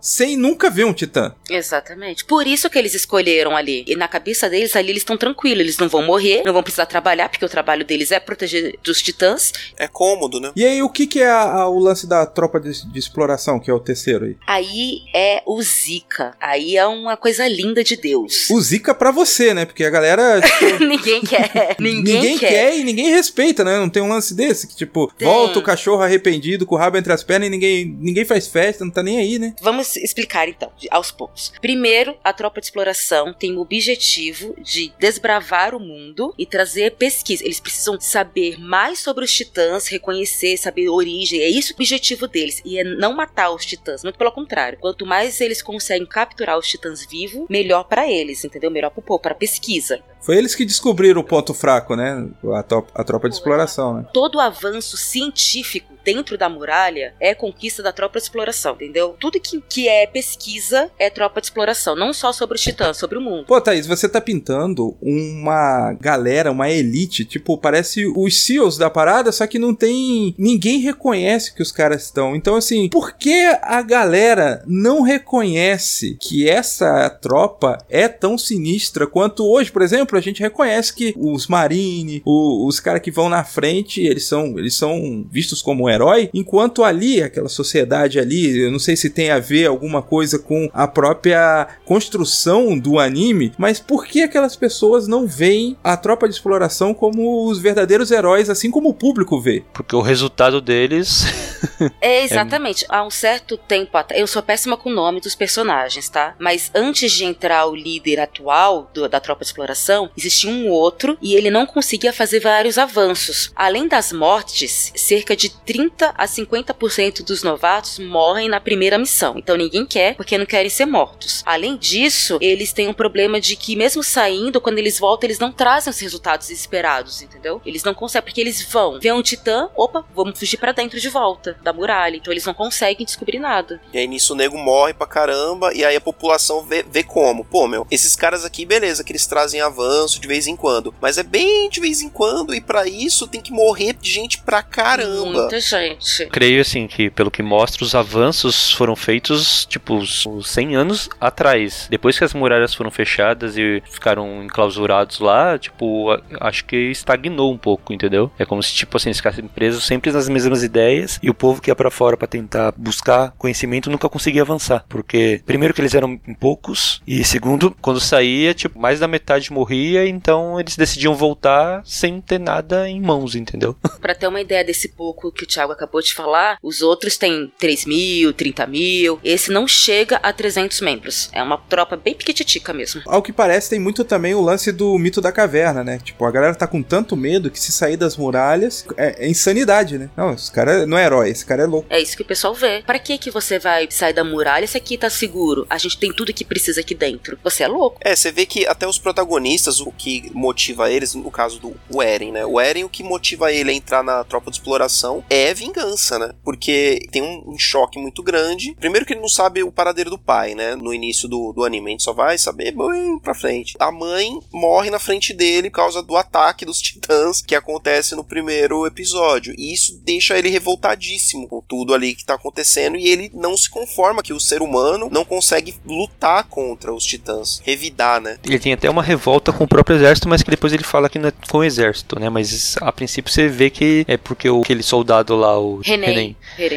sem nunca ver um titã. Exatamente. Por isso que eles escolheram ali. E na cabeça deles, ali eles estão tranquilos. Eles não vão morrer, não vão precisar trabalhar, porque o trabalho deles é proteger dos titãs. É cômodo, né? E aí, o que que é a- a- o lance da tropa de, de exploração, que é o terceiro aí? Aí é o Zika. Aí é uma coisa linda de Deus. O Zika pra você, né? Porque a galera. [LAUGHS] tipo, ninguém quer. [LAUGHS] Ninguém, ninguém quer. quer. e ninguém respeita, né? Não tem um lance desse que, tipo, Tem. volta o cachorro arrependido com o rabo entre as pernas e ninguém, ninguém faz festa, não tá nem aí, né? Vamos explicar então, aos poucos. Primeiro, a tropa de exploração tem o objetivo de desbravar o mundo e trazer pesquisa. Eles precisam saber mais sobre os titãs, reconhecer, saber origem. É isso o objetivo deles. E é não matar os titãs, muito pelo contrário. Quanto mais eles conseguem capturar os titãs vivos, melhor pra eles, entendeu? Melhor pro povo, pra pesquisa. Foi eles que descobriram o ponto fraco, né? A, to- a tropa de exploração, né? todo avanço científico dentro da muralha é conquista da tropa de exploração, entendeu? Tudo que, que é pesquisa é tropa de exploração, não só sobre os titãs, sobre o mundo. Pô, Thaís, você tá pintando uma galera, uma elite, tipo, parece os SEALs da parada, só que não tem. Ninguém reconhece que os caras estão. Então, assim, por que a galera não reconhece que essa tropa é tão sinistra quanto hoje, por exemplo, a gente reconhece que os Marine, o- os caras que vão na frente, eles são, eles são vistos como herói, enquanto ali, aquela sociedade ali, eu não sei se tem a ver alguma coisa com a própria construção do anime, mas por que aquelas pessoas não veem a tropa de exploração como os verdadeiros heróis, assim como o público vê? Porque o resultado deles. [LAUGHS] É, exatamente. Há um certo tempo atrás. Eu sou péssima com o nome dos personagens, tá? Mas antes de entrar o líder atual do- da tropa de exploração, existia um outro e ele não conseguia fazer vários avanços. Além das mortes, cerca de 30 a 50% dos novatos morrem na primeira missão. Então ninguém quer, porque não querem ser mortos. Além disso, eles têm um problema de que, mesmo saindo, quando eles voltam, eles não trazem os resultados esperados, entendeu? Eles não conseguem, porque eles vão ver um titã, opa, vamos fugir pra dentro de volta da muralha. Então eles não conseguem descobrir nada. E aí nisso o nego morre pra caramba, e aí a população vê, vê como. Pô, meu, esses caras aqui, beleza, que eles trazem avanço de vez em quando. Mas é bem de vez em quando, e pra isso tem que morrer de gente pra caramba. Muita gente. Creio assim que, pelo que mostra, os avanços foram feitos, tipo, uns uns 100 anos atrás. Depois que as muralhas foram fechadas e ficaram enclausurados lá, tipo, acho que estagnou um pouco, entendeu? É como se, tipo assim, eles ficassem presos sempre nas mesmas ideias e o povo que ia pra fora pra tentar buscar conhecimento nunca conseguia avançar. Porque, primeiro, que eles eram poucos, e segundo, quando saía, tipo, mais da metade morria, então eles decidiam voltar sem ter nada em mãos, entendeu? [LAUGHS] Pra ter uma ideia desse pouco que o Thiago acabou de falar, os outros têm 3 mil, 30 mil. Esse não chega a 300 membros. É uma tropa bem piquititica mesmo. Ao que parece, tem muito também o lance do mito da caverna, né? Tipo, a galera tá com tanto medo que se sair das muralhas é, é insanidade, né? Não, esse cara não é herói, esse cara é louco. É isso que o pessoal vê. Pra que que você vai sair da muralha se aqui tá seguro? A gente tem tudo que precisa aqui dentro. Você é louco. É, você vê que até os protagonistas, o que motiva eles, no caso do Eren, né? O Eren, o que motiva ele a entrar na tropa de exploração é vingança, né? Porque tem um, um choque muito grande. Primeiro que ele não sabe o paradeiro do pai, né? No início do, do anime, a gente só vai saber bem pra frente. A mãe morre na frente dele por causa do ataque dos [LAUGHS] titãs que acontece no primeiro episódio. E isso deixa ele revoltadíssimo com tudo ali que tá acontecendo e ele não se conforma que o ser humano não consegue lutar contra os titãs, revidar, né? Ele tem até uma revolta com o próprio exército, mas que depois ele fala que não é com o exército, né? Mas a princípio você vê que é porque o, aquele soldado lá, o Renem.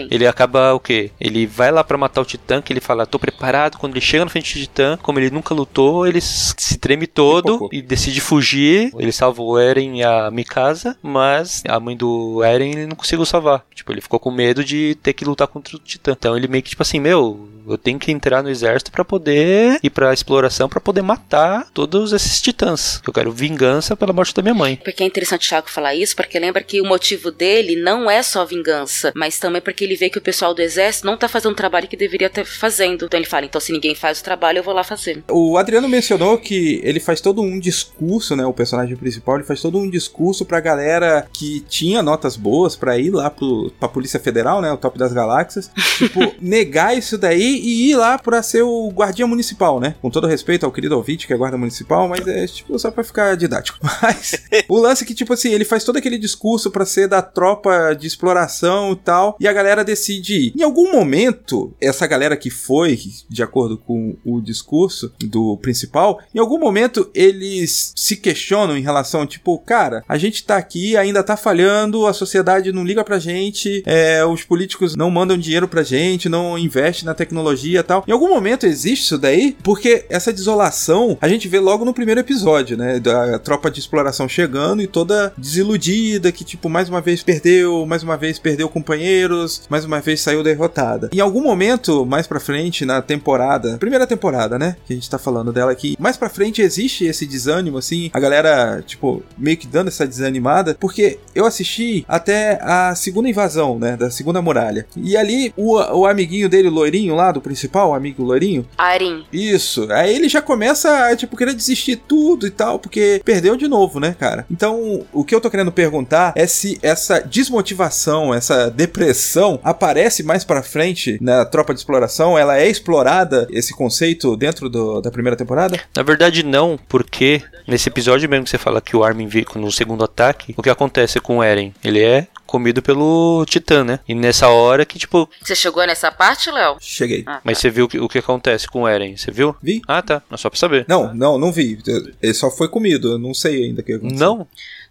Ele acaba o quê? Ele vai lá pra matar o titã, que ele fala, tô preparado. Quando ele chega na frente do titã, como ele nunca lutou, ele se treme todo Pipocou. e decide fugir. Ele salva o Eren e a Mikasa, mas a mãe do Eren ele não conseguiu salvar. Tipo, ele ficou com medo de ter que lutar contra o titã. Então ele meio que tipo assim, meu, eu tenho que entrar no exército pra poder ir pra exploração pra poder matar todos esses titãs. Eu quero vingança pela morte da minha mãe. Porque é interessante o Thiago falar isso, porque lembra que o motivo dele não é só vingança, mas também porque ele vê que o pessoal do exército não tá fazendo o trabalho que deveria estar fazendo. Então ele fala, então se ninguém faz o trabalho, eu vou lá fazer. O Adriano mencionou que ele faz todo um discurso, né? O personagem principal, ele faz todo um discurso pra galera que tinha notas boas pra ir lá pro, pra Polícia Federal, né? O top das galáxias. [LAUGHS] Tipo, negar isso daí e ir lá pra ser o guardiã municipal, né? Com todo respeito ao querido ouvinte, que é guarda municipal, mas é tipo só pra ficar didático. [LAUGHS] Mas o lance é que, tipo assim, ele faz todo aquele discurso pra ser da tropa de exploração e tal, e a galera decide ir. Em algum momento, essa galera que foi, de acordo com o discurso do principal, em algum momento eles se questionam em relação, tipo, cara, a gente tá aqui, ainda tá falhando, a sociedade não liga pra gente, é, os políticos não mandam dinheiro pra gente, não investem na tecnologia e tal. Em algum momento existe isso daí, porque essa desolação a gente vê logo no primeiro episódio, né? Da tropa de exploração chegando e toda desiludida, que tipo, mais uma vez perdeu, mais uma vez perdeu companheiros, mais uma vez saiu derrotada. Em algum momento, mais pra frente, na temporada, primeira temporada, né? Que a gente tá falando dela aqui, mais pra frente existe esse desânimo, assim, a galera, tipo, meio que dando essa desanimada, porque eu assisti até a segunda invasão, né? Da segunda muralha. E ali, o, o amiguinho dele, o loirinho lá, do principal, o amigo loirinho, Arin. isso. Aí ele já começa a, tipo, querer desistir tudo e tal, porque perdeu de novo, né, cara? Então, o que eu tô querendo perguntar é se essa desmotivação, essa depressão aparece mais pra frente na tropa de exploração, ela é explorada, esse conceito, dentro do- da primeira temporada? Na verdade, não, porque nesse episódio mesmo que você fala que o Armin veio no segundo ataque, o que acontece com o Eren? Ele é comido pelo Titã, né? E nessa hora que, tipo. Você chegou nessa parte, Léo? Cheguei. Ah, Mas você viu o que, o que acontece com o Eren? Você viu? Vi? Ah, tá. Não só pra saber. Não, não, não vi. Ele só foi comido, eu não sei ainda o que aconteceu. Não?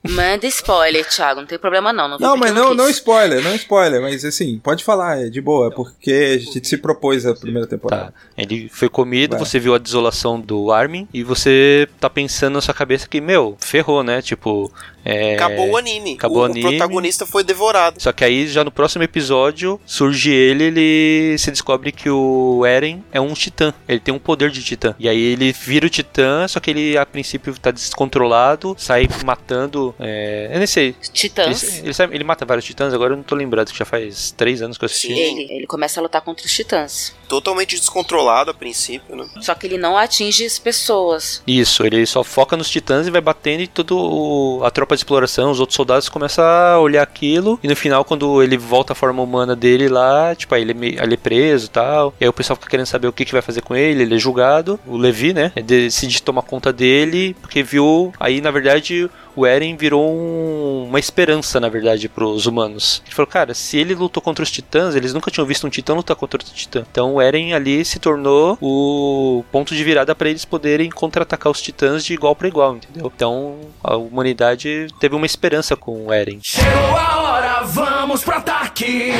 Manda spoiler, Thiago. Não tem problema não. Não, Não, mas não, não spoiler, não spoiler, mas assim, pode falar, é de boa, porque a gente se propôs a primeira temporada. Tá. Ele foi comido, Vai. você viu a desolação do Armin e você tá pensando na sua cabeça que, meu, ferrou, né? Tipo. É... Acabou o anime. Acabou o, o anime. protagonista foi devorado. Só que aí, já no próximo episódio, surge ele, ele se descobre que o Eren é um titã. Ele tem um poder de titã. E aí ele vira o titã, só que ele a princípio tá descontrolado, sai matando. É... Eu nem sei. Ele, Titãs. ele, sai- ele mata vários titãs, agora eu não tô lembrado, que já faz três anos que eu assisti. Sim. Ele, ele começa a lutar contra os titãs. Totalmente descontrolado a princípio, né? Só que ele não atinge as pessoas. Isso, ele só foca nos titãs e vai batendo e todo a tropa de exploração, os outros soldados começam a olhar aquilo e no final quando ele volta à forma humana dele lá, tipo, aí ele é, meio- ele é preso e tal, e aí o pessoal fica querendo saber o que, que vai fazer com ele, ele é julgado, o Levi, né, decide tomar conta dele, porque viu, aí na verdade o Eren virou um- uma esperança, na verdade, pros humanos. Ele falou, cara, se ele lutou contra os titãs, eles nunca tinham visto um titã lutar contra outro titã. Então o Eren ali se tornou o ponto de virada para eles poderem contra-atacar os titãs de igual para igual, entendeu? Então a humanidade teve uma esperança com o Eren. Chegou a hora, vamos pro ataque!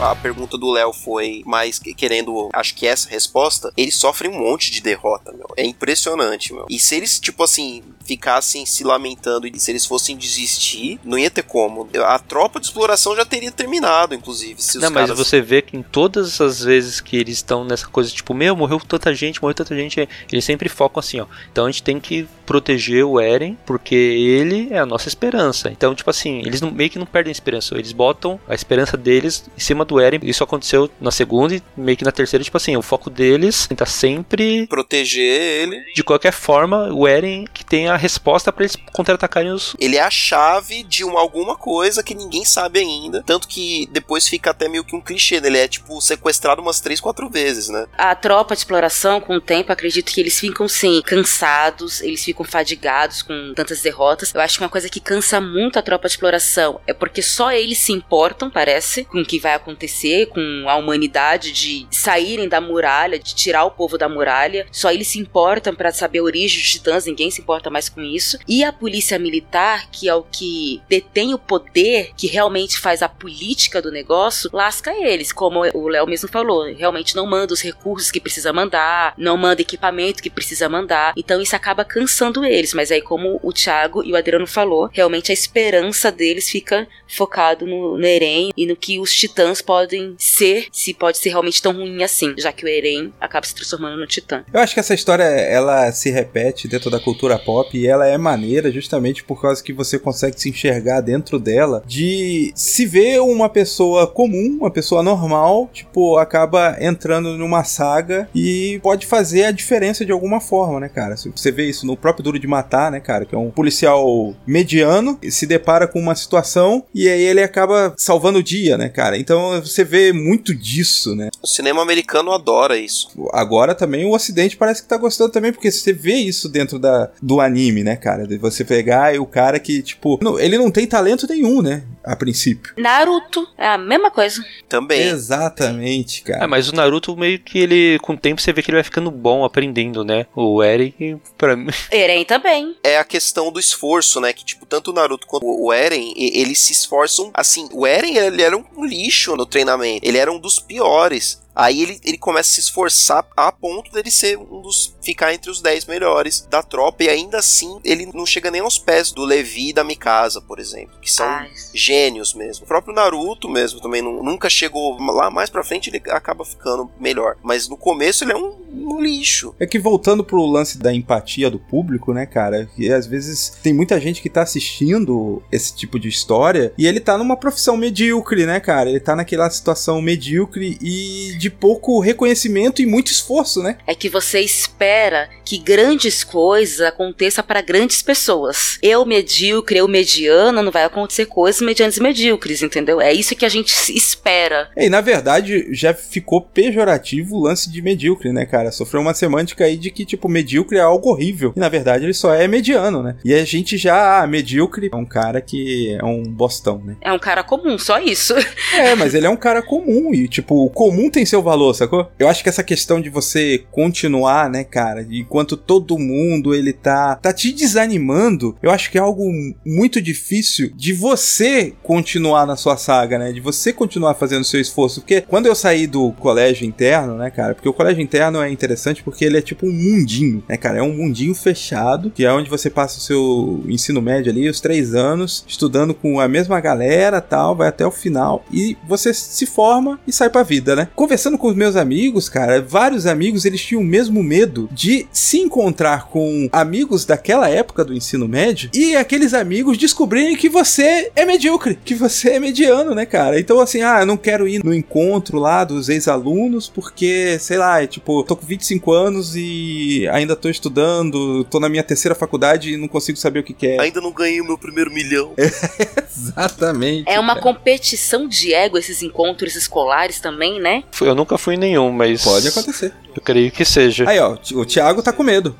A pergunta do Léo foi mais que- querendo, acho que essa resposta, eles sofrem um monte de derrota, meu. É impressionante, meu. E se eles, tipo assim, ficassem se lamentando e se eles fossem desistir, não ia ter como. A tropa de exploração já teria terminado, inclusive. Se os Não, mas caras... você vê que em todas as vezes que eles estão nessa coisa, tipo, meu, morreu tanta gente, morreu tanta gente, eles sempre focam assim, ó. Então a gente tem que proteger o Eren, porque ele é a nossa esperança. Então, tipo assim, eles não- meio que não perdem a esperança, eles botam a esperança deles em cima do Eren. Isso aconteceu na segunda e meio que na terceira, tipo assim, o foco deles tá sempre, Proteger ele. de qualquer forma, o Eren que tem a resposta pra eles contra-atacarem os. Ele é a chave de uma, alguma coisa que ninguém sabe ainda. Tanto que depois fica até meio que um clichê. né? Ele é, tipo, sequestrado umas três, quatro vezes, né? A tropa de exploração, com o tempo, acredito que eles ficam, sim, cansados, eles ficam fadigados com tantas derrotas. Eu acho que uma coisa que cansa muito a tropa de exploração é porque só eles se importam, parece, com o que vai acontecer, com a humanidade, de saírem da muralha, de tirar o povo da muralha. Só eles se importam pra saber a origem dos titãs, ninguém se importa mais com isso. E a polícia militar, que é o que detém o poder, que realmente faz a política do negócio, lasca eles, como o Léo mesmo falou. Realmente não manda os recursos que precisa mandar, não manda equipamento que precisa mandar. Então isso acaba cansando eles. Mas aí, como o Thiago e o Adriano falou, realmente a esperança deles fica focado no, no Eren e no que os titãs podem ser, se pode ser realmente tão ruim assim, já que o Eren acaba se transformando no titã. Eu acho que essa história ela se repete dentro da cultura pop e ela é maneira justamente por causa que você consegue se enxergar dentro dela de se ver uma pessoa comum, uma pessoa normal, tipo, acaba entrando numa saga e pode fazer a diferença de alguma forma, né, cara? Você vê isso no próprio Duro de Matar, né, cara? Que é um policial mediano e se depara com uma situação e aí ele acaba salvando o dia, né, cara? Então você vê muito disso, né? O cinema americano adora isso. Agora também o Ocidente parece que tá gostando também, porque você vê isso dentro da, do anime, né, cara? De você pegar e o cara que, tipo, não- ele não tem talento nenhum, né? A princípio. Naruto é a mesma coisa. Também. Exatamente, cara. É, mas o Naruto meio que ele, com o tempo, você vê que ele vai ficando bom aprendendo, né? O Eren, pra mim. É, Eren também. é a questão do esforço, né? Que, tipo, tanto o Naruto quanto o Eren, eles se esforçam. Assim, o Eren, ele era um lixo no treinamento. Ele era um dos piores. Aí ele, ele começa a se esforçar a ponto dele ser um dos. ficar entre os 10 melhores da tropa. E ainda assim, ele não chega nem aos pés do Levi e da Mikasa, por exemplo. Que são Ai. gênios mesmo. O próprio Naruto mesmo também nu- nunca chegou lá mais pra frente, ele acaba ficando melhor. Mas no começo ele é um, um lixo. É que voltando pro lance da empatia do público, né, cara? Que às vezes tem muita gente que tá assistindo esse tipo de história e ele tá numa profissão medíocre, né, cara? Ele tá naquela situação medíocre e de pouco reconhecimento e muito esforço, né? É que você espera que grandes coisas aconteçam para grandes pessoas. Eu, medíocre, eu, mediana, não vai acontecer coisas medianas e medíocres, entendeu? É isso que a gente se espera. E na verdade já ficou pejorativo o lance de medíocre, né, cara? Sofreu uma semântica aí de que, tipo, medíocre é algo horrível. E na verdade ele só é mediano, né? E a gente já, ah, medíocre é um cara que é um bostão, né? É um cara comum, só isso. [LAUGHS] É, mas ele é um cara comum e, tipo, o comum tem seu valor, sacou? Eu acho que essa questão de você continuar, né, cara, enquanto todo mundo ele tá, tá te desanimando, eu acho que é algo muito difícil de você continuar na sua saga, né? De você continuar fazendo seu esforço. Porque quando eu saí do colégio interno, né, cara, porque o colégio interno é interessante porque ele é tipo um mundinho, né, cara? É um mundinho fechado, que é onde você passa o seu ensino médio ali, os três anos, estudando com a mesma galera tal, vai até o final e você se forma e sai pra vida, né? Conversando com os meus amigos, cara, vários amigos eles tinham o mesmo medo de se encontrar com amigos daquela época do ensino médio e aqueles amigos descobrirem que você é medíocre, que você é mediano, né, cara? Então, assim, ah, eu não quero ir no encontro lá dos ex-alunos porque, sei lá, é tipo, tô com 25 anos e ainda tô estudando, tô na minha terceira faculdade e não consigo saber o que, que é. Ainda não ganhei o meu primeiro milhão. [LAUGHS] Exatamente. É uma cara. competição de ego esses encontros escolares também, né? Eu nunca fui em nenhum, mas. Pode acontecer. Eu creio que seja. Aí, ó, o Thiago tá com medo.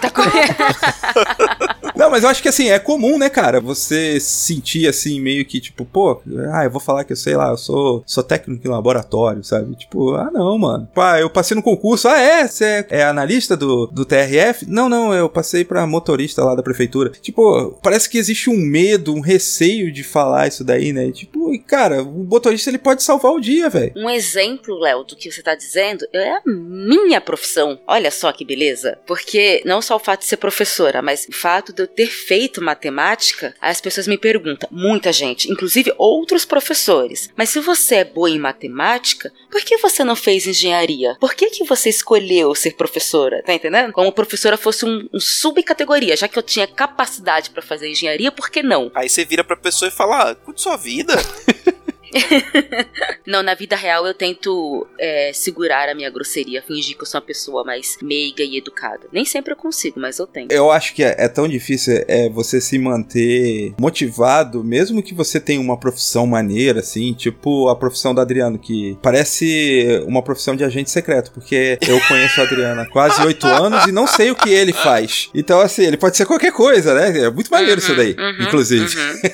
Tá com- [LAUGHS] Não, mas eu acho que assim, é comum, né, cara? Você sentir assim, meio que, tipo, pô, ah, eu vou falar que eu sei lá, eu sou, sou técnico em laboratório, sabe? Tipo, ah, não, mano. Pá, eu passei no concurso, ah, é? Você é, é analista do, do TRF? Não, não, eu passei pra motorista lá da prefeitura. Tipo, parece que existe um medo, um receio de falar isso daí, né? Tipo, cara, o motorista ele pode salvar o dia, velho. Um exemplo, Léo, do que você tá dizendo é a minha profissão. Olha só que beleza. Porque não só o fato de ser professora, mas o fato de eu ter feito matemática, as pessoas me perguntam, muita gente, inclusive outros professores, mas se você é boa em matemática, por que você não fez engenharia? Por que, que você escolheu ser professora? Tá entendendo? Como professora fosse um, um subcategoria, já que eu tinha capacidade pra fazer engenharia, por que não? Aí você vira pra pessoa e fala: ah, sua vida. [LAUGHS] [LAUGHS] Não, na vida real eu tento é, segurar a minha grosseria, fingir que eu sou uma pessoa mais meiga e educada. Nem sempre eu consigo, mas eu tento. Eu acho que é, é tão difícil é, você se manter motivado, mesmo que você tenha uma profissão maneira, assim, tipo a profissão do Adriano, que parece uma profissão de agente secreto, porque eu conheço o Adriano há quase oito [LAUGHS] anos e não sei o que ele faz. Então, assim, ele pode ser qualquer coisa, né? É muito maneiro isso daí, Uhum, inclusive. uhum.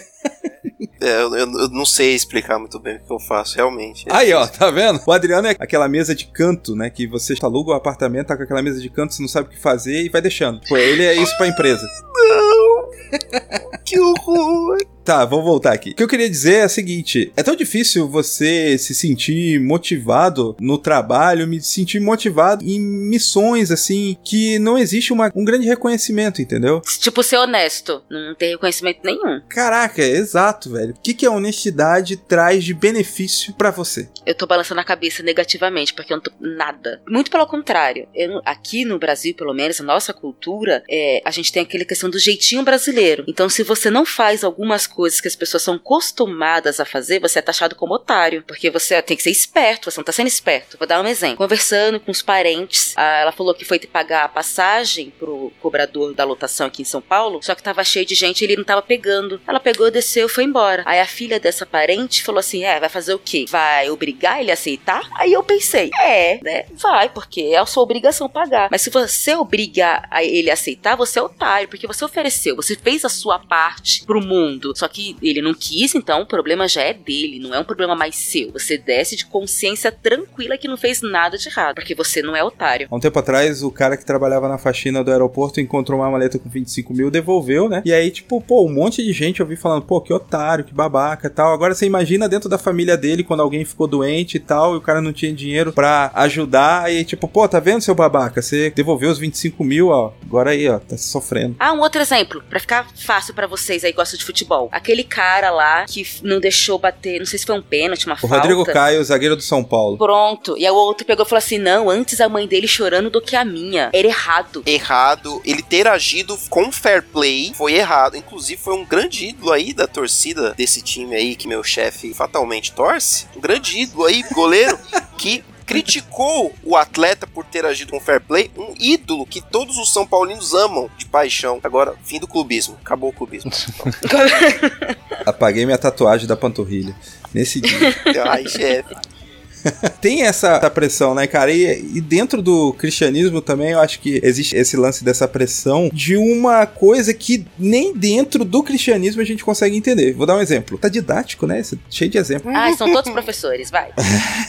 É, eu, eu- não sei explicar muito bem o que eu faço, realmente. Aí, ó, tá vendo? O Adriano é aquela mesa de canto, né? Que você aluga o apartamento, tá com aquela mesa de canto, você não sabe o que fazer e vai deixando. Pô, ele é isso pra empresa. Que horror! Tá, vamos voltar aqui. O que eu queria dizer é o seguinte: é tão difícil você se sentir motivado no trabalho, me sentir motivado em missões, assim, que não existe uma- um grande reconhecimento, entendeu? Tipo, ser honesto, não ter reconhecimento nenhum. Caraca, é exato, velho. O que, que a honestidade traz de benefício pra você? Eu tô balançando a cabeça negativamente, porque eu não tô nada. Muito pelo contrário. Eu aqui no Brasil, pelo menos, a nossa cultura, é, a gente tem aquela questão do jeitinho brasileiro. Então, se você não faz algumas coisas que as pessoas são acostumadas a fazer, você é taxado como otário. Porque você tem que ser esperto, você não tá sendo esperto. Vou dar um exemplo. Conversando com os parentes, ela falou que foi pagar a passagem pro cobrador da lotação aqui em São Paulo, só que tava cheio de gente e ele não tava pegando. Ela pegou, desceu foi embora. Aí a filha dessa parente falou assim: É, vai fazer o quê? Vai obrigar ele a aceitar? Aí eu pensei: É, né? Vai, porque é a sua obrigação pagar. Mas se você obrigar a ele a aceitar, você é otário, porque você ofereceu, você fez a sua parte arte pro mundo. Só que ele não quis, então o problema já é dele, não é um problema mais seu. Você desce de consciência tranquila que não fez nada de errado, porque você não é otário. Há um tempo atrás, o cara que trabalhava na faxina do aeroporto encontrou uma maleta com 25 mil, devolveu, né? E aí, tipo, pô, um monte de gente eu vi falando, pô, que otário, que babaca e tal. Agora você imagina dentro da família dele, quando alguém ficou doente e tal, e o cara não tinha dinheiro pra ajudar, e tipo, pô, tá vendo, seu babaca? Você devolveu os 25 mil, ó. Agora aí, ó, tá sofrendo. Ah, um outro exemplo, pra ficar fácil pra vocês aí que gostam de futebol. Aquele cara lá que não deixou bater, não sei se foi um pênalti, uma O falta. Rodrigo Caio, zagueiro do São Paulo. Pronto. E aí o outro pegou e falou assim: não, antes a mãe dele chorando do que a minha. Era errado. Errado, ele ter agido com fair play foi errado. Inclusive, foi um grande ídolo aí da torcida desse time aí que meu chefe fatalmente torce. Um grande ídolo aí, goleiro, [LAUGHS] que criticou o atleta por ter agido com fair play, um ídolo que todos os São Paulinos amam de paixão. Agora, fim do clubismo. Acabou o clubismo. [LAUGHS] Apaguei minha tatuagem da panturrilha. Nesse dia. Ai, chefe. [LAUGHS] Tem essa, essa pressão, né, cara? E, e dentro do cristianismo também eu acho que existe esse lance dessa pressão de uma coisa que nem dentro do cristianismo a gente consegue entender. Vou dar um exemplo. Tá didático, né? Cheio de exemplo. Ai, são todos professores, vai.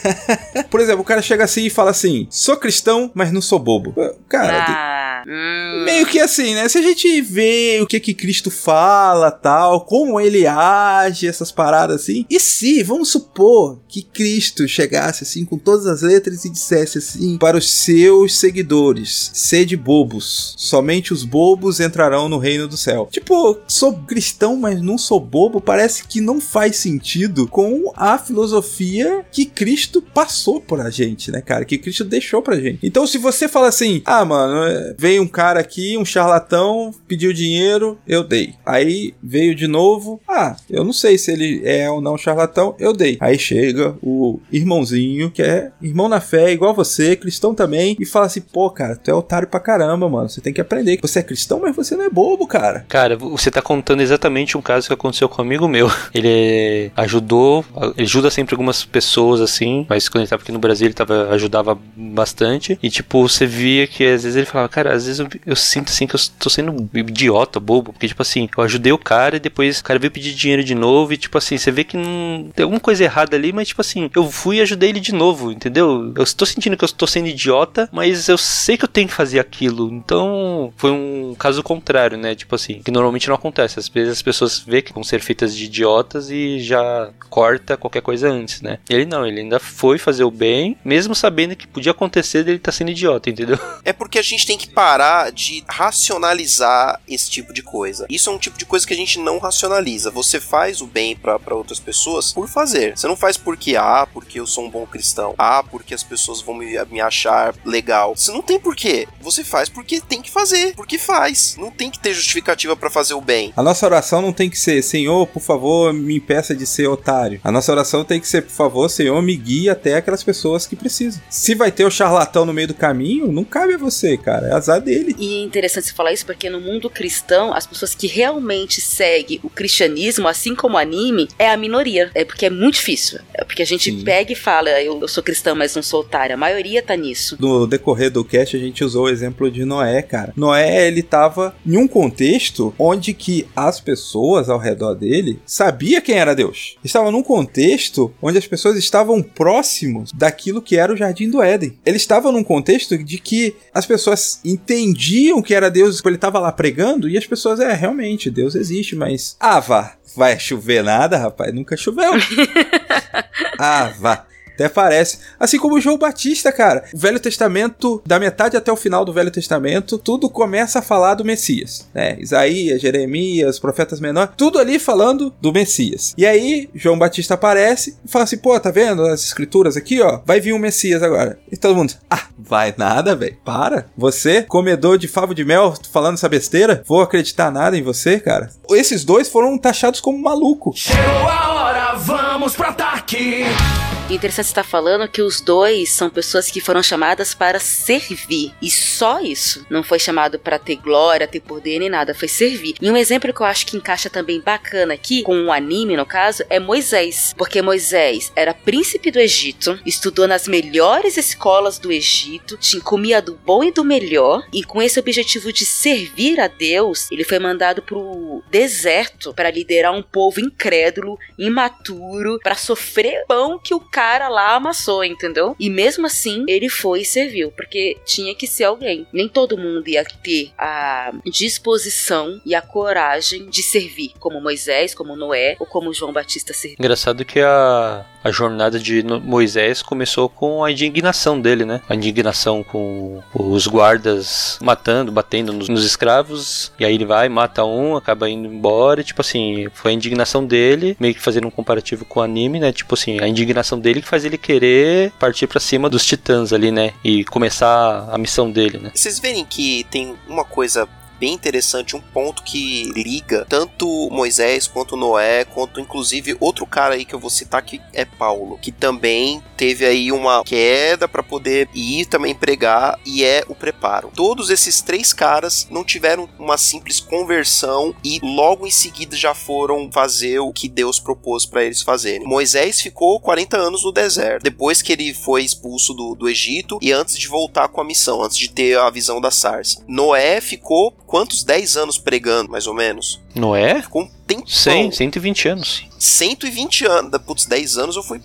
[LAUGHS] Por exemplo, o cara chega assim e fala assim: sou cristão, mas não sou bobo. Cara, Ah. Meio que assim, né? Se a gente vê o que que Cristo fala, tal, como ele age, essas paradas assim. E se, vamos supor que Cristo chegasse assim com todas as letras e dissesse assim para os seus seguidores: sede bobos, somente os bobos entrarão no reino do céu. Tipo, sou cristão, mas não sou bobo, parece que não faz sentido com a filosofia que Cristo passou por a gente, né, cara? Que Cristo deixou pra gente. Então, se você fala assim, ah, mano, é, um cara aqui, um charlatão, pediu dinheiro, eu dei. Aí veio de novo, ah, eu não sei se ele é ou não charlatão, eu dei. Aí chega o irmãozinho, que é irmão na fé, igual você, cristão também, e fala assim, pô, cara, tu é otário pra caramba, mano. Você tem que aprender que você é cristão, mas você não é bobo, cara. Cara, você tá contando exatamente um caso que aconteceu com um amigo meu. [LAUGHS] Ele ajudou, ele ajuda sempre algumas pessoas assim, mas quando ele tava aqui no Brasil ele tava, ajudava bastante. E tipo, você via que às vezes ele falava, cara, às vezes eu, eu sinto assim que eu tô sendo idiota, bobo, porque tipo assim, eu ajudei o cara e depois o cara veio pedir dinheiro de novo e tipo assim, você vê que não tem alguma coisa errada ali, mas tipo assim, eu fui e ajudei ele de novo, entendeu? Eu estou sentindo que eu estou sendo idiota, mas eu sei que eu tenho que fazer aquilo. Então, foi um caso contrário, né? Tipo assim, que normalmente não acontece. Às vezes as pessoas vê que vão ser feitas de idiotas e já corta qualquer coisa antes, né? Ele não, ele ainda foi fazer o bem, mesmo sabendo que podia acontecer dele estar sendo idiota, entendeu? É porque a gente tem que parar de racionalizar esse tipo de coisa. Isso é um tipo de coisa que a gente não racionaliza. Você faz o bem pra outras pessoas por fazer. Você não faz porque, ah, porque eu sou um bom cristão. Ah, porque as pessoas vão me, me achar legal. Você não tem porquê. Você faz porque tem que fazer. Porque faz. Não tem que ter justificativa pra fazer o bem. A nossa oração não tem que ser, Senhor, por favor, me impeça de ser otário. A nossa oração tem que ser, por favor, Senhor, me guie até aquelas pessoas que precisam. Se vai ter o charlatão no meio do caminho, não cabe a você, cara. É azar dele. E é interessante você falar isso porque no mundo cristão, as pessoas que realmente seguem o cristianismo, assim como o anime, é a minoria. É porque é muito difícil. É porque a gente Sim. pega e fala, eu, eu sou cristão, mas não sou otário. A maioria tá nisso. No decorrer do cast, a gente usou o exemplo de Noé, cara. Noé, ele tava em um contexto onde que as pessoas ao redor dele sabia quem era Deus. Estava num contexto onde as pessoas estavam próximos daquilo que era o Jardim do Éden. Ele estava num contexto de que as pessoas entendiam que era Deus, ele estava lá pregando, e as pessoas, é, realmente, Deus existe, mas... Ah, vá, vai chover nada, rapaz? Nunca choveu. [LAUGHS] ah, vá. Até parece. Assim como o João Batista, cara. O Velho Testamento, da metade até o final do Velho Testamento, tudo começa a falar do Messias. Né? Isaías, Jeremias, profetas menores, tudo ali falando do Messias. E aí, João Batista aparece e fala assim: pô, tá vendo as escrituras aqui, ó? Vai vir um Messias agora. E todo mundo, ah, vai nada, velho. Para. Você, comedor de favo de mel, falando essa besteira, vou acreditar nada em você, cara. Esses dois foram taxados como maluco. Chegou a hora, vamos pro ataque. Interessante você estar falando que os dois são pessoas que foram chamadas para servir. E só isso. Não foi chamado para ter glória, ter poder nem nada. Foi servir. E um exemplo que eu acho que encaixa também bacana aqui, com o um anime no caso, é Moisés. Porque Moisés era príncipe do Egito, estudou nas melhores escolas do Egito, comia do bom e do melhor. E com esse objetivo de servir a Deus, ele foi mandado pro deserto para liderar um povo incrédulo, imaturo, para sofrer pão que o cara lá amassou, entendeu? E mesmo assim, ele foi e serviu, porque tinha que ser alguém. Nem todo mundo ia ter a disposição e a coragem de servir, como Moisés, como Noé ou como João Batista serviu. Engraçado que a, a jornada de Moisés começou com a indignação dele, né? A indignação com os guardas matando, batendo nos, nos escravos, e aí ele vai, mata um, acaba indo embora, e, tipo assim, foi a indignação dele, meio que fazendo um comparativo com o anime, né? Tipo assim, a indignação dele que faz ele querer partir para cima dos titãs ali, né? E começar a missão dele, né? Vocês verem que tem uma coisa bem interessante, um ponto que liga tanto Moisés quanto Noé, quanto inclusive outro cara aí que eu vou citar que é Paulo, que também teve aí uma queda para poder ir também pregar e é o preparo. Todos esses três caras não tiveram uma simples conversão e logo em seguida já foram fazer o que Deus propôs para eles fazerem. Moisés ficou 40 anos no deserto, depois que ele foi expulso do, do Egito e antes de voltar com a missão, antes de ter a visão da sarça. Noé ficou quantos 10 anos pregando, mais ou menos? Noé? Ficou um tempão. 100, 120 anos. 120 anos. Putz, 10 anos eu fui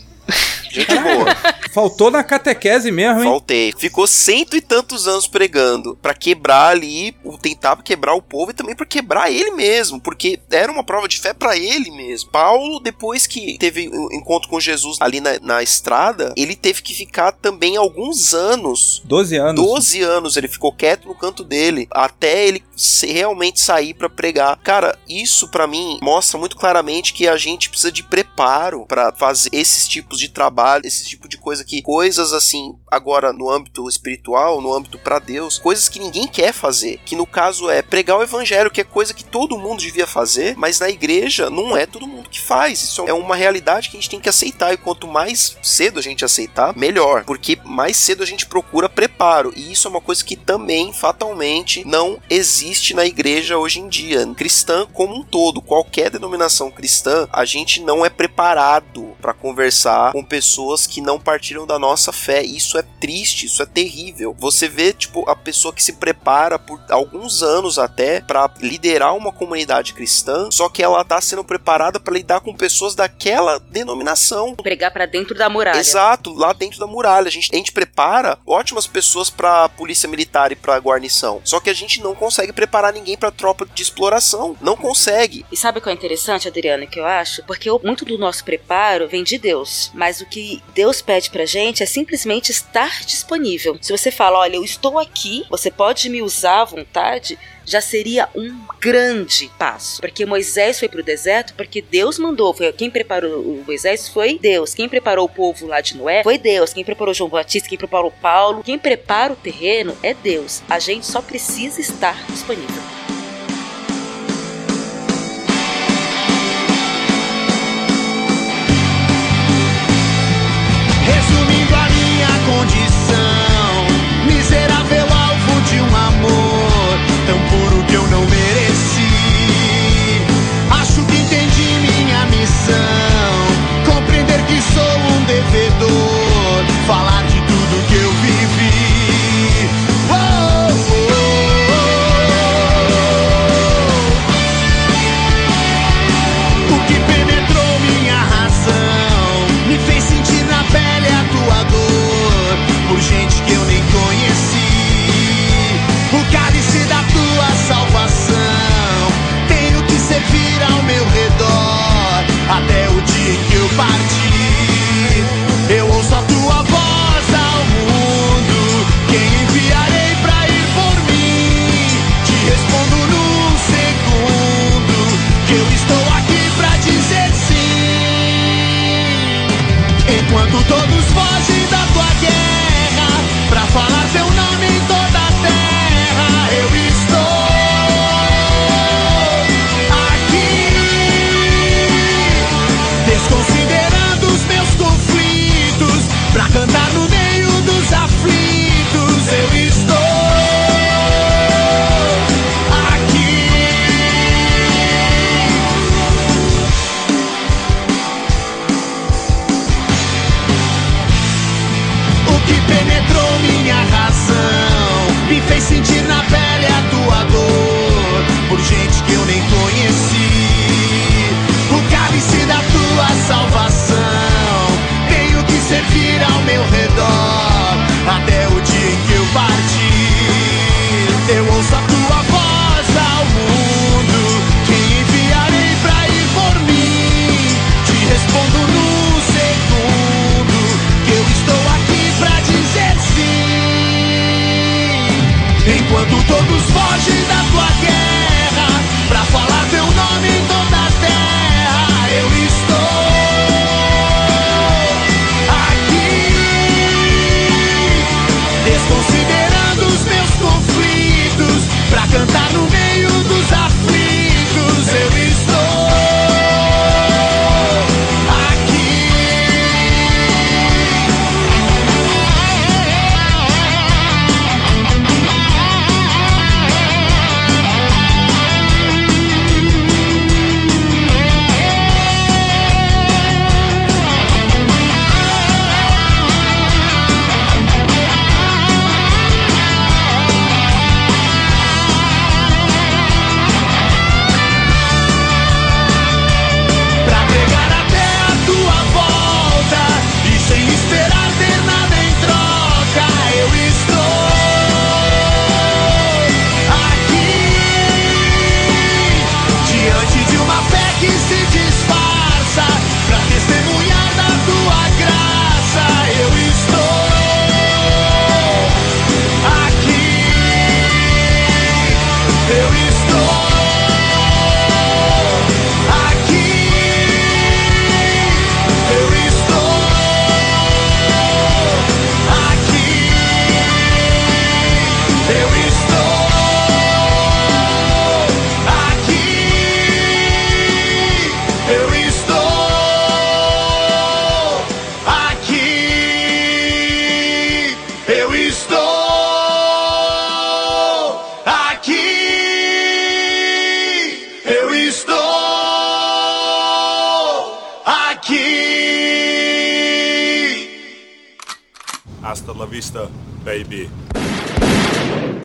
Gente boa. Faltou na catequese mesmo, hein? Faltei. Ficou cento e tantos anos pregando para quebrar ali, tentar quebrar o povo e também para quebrar ele mesmo, porque era uma prova de fé para ele mesmo. Paulo, depois que teve o encontro com Jesus ali na, na estrada, ele teve que ficar também alguns anos. 12 anos. 12 anos ele ficou quieto no canto dele até ele realmente sair para pregar. Cara, isso para mim mostra muito claramente que a gente precisa de preparo para fazer esses tipos de trabalho, esse tipo de coisa que coisas assim, agora no âmbito espiritual, no âmbito para Deus, coisas que ninguém quer fazer, que no caso é pregar o evangelho, que é coisa que todo mundo devia fazer, mas na igreja não é todo mundo que faz. Isso é uma realidade que a gente tem que aceitar. E quanto mais cedo a gente aceitar, melhor, porque mais cedo a gente procura preparo, e isso é uma coisa que também fatalmente não existe na igreja hoje em dia, cristã como um todo, qualquer denominação cristã, a gente não é preparado para conversar com pessoas que não partiram da nossa fé. Isso é triste, isso é terrível. Você vê, tipo, a pessoa que se prepara por alguns anos até para liderar uma comunidade cristã, só que ela tá sendo preparada para lidar com pessoas daquela denominação. Pregar para dentro da muralha. Exato, lá dentro da muralha. A gente, a gente prepara ótimas pessoas para polícia militar e para guarnição. Só que a gente não consegue preparar ninguém para tropa de exploração. Não consegue. E sabe o que é interessante, Adriana, que eu acho? Porque muito do nosso preparo vem de Deus. Mas o que Deus pede pra gente é simplesmente estar disponível. Se você fala, olha, eu estou aqui, você pode me usar à vontade, já seria um grande passo. Porque Moisés foi pro deserto porque Deus mandou. Foi quem preparou o Moisés foi Deus. Quem preparou o povo lá de Noé foi Deus. Quem preparou João Batista, quem preparou Paulo, quem prepara o terreno é Deus. A gente só precisa estar disponível.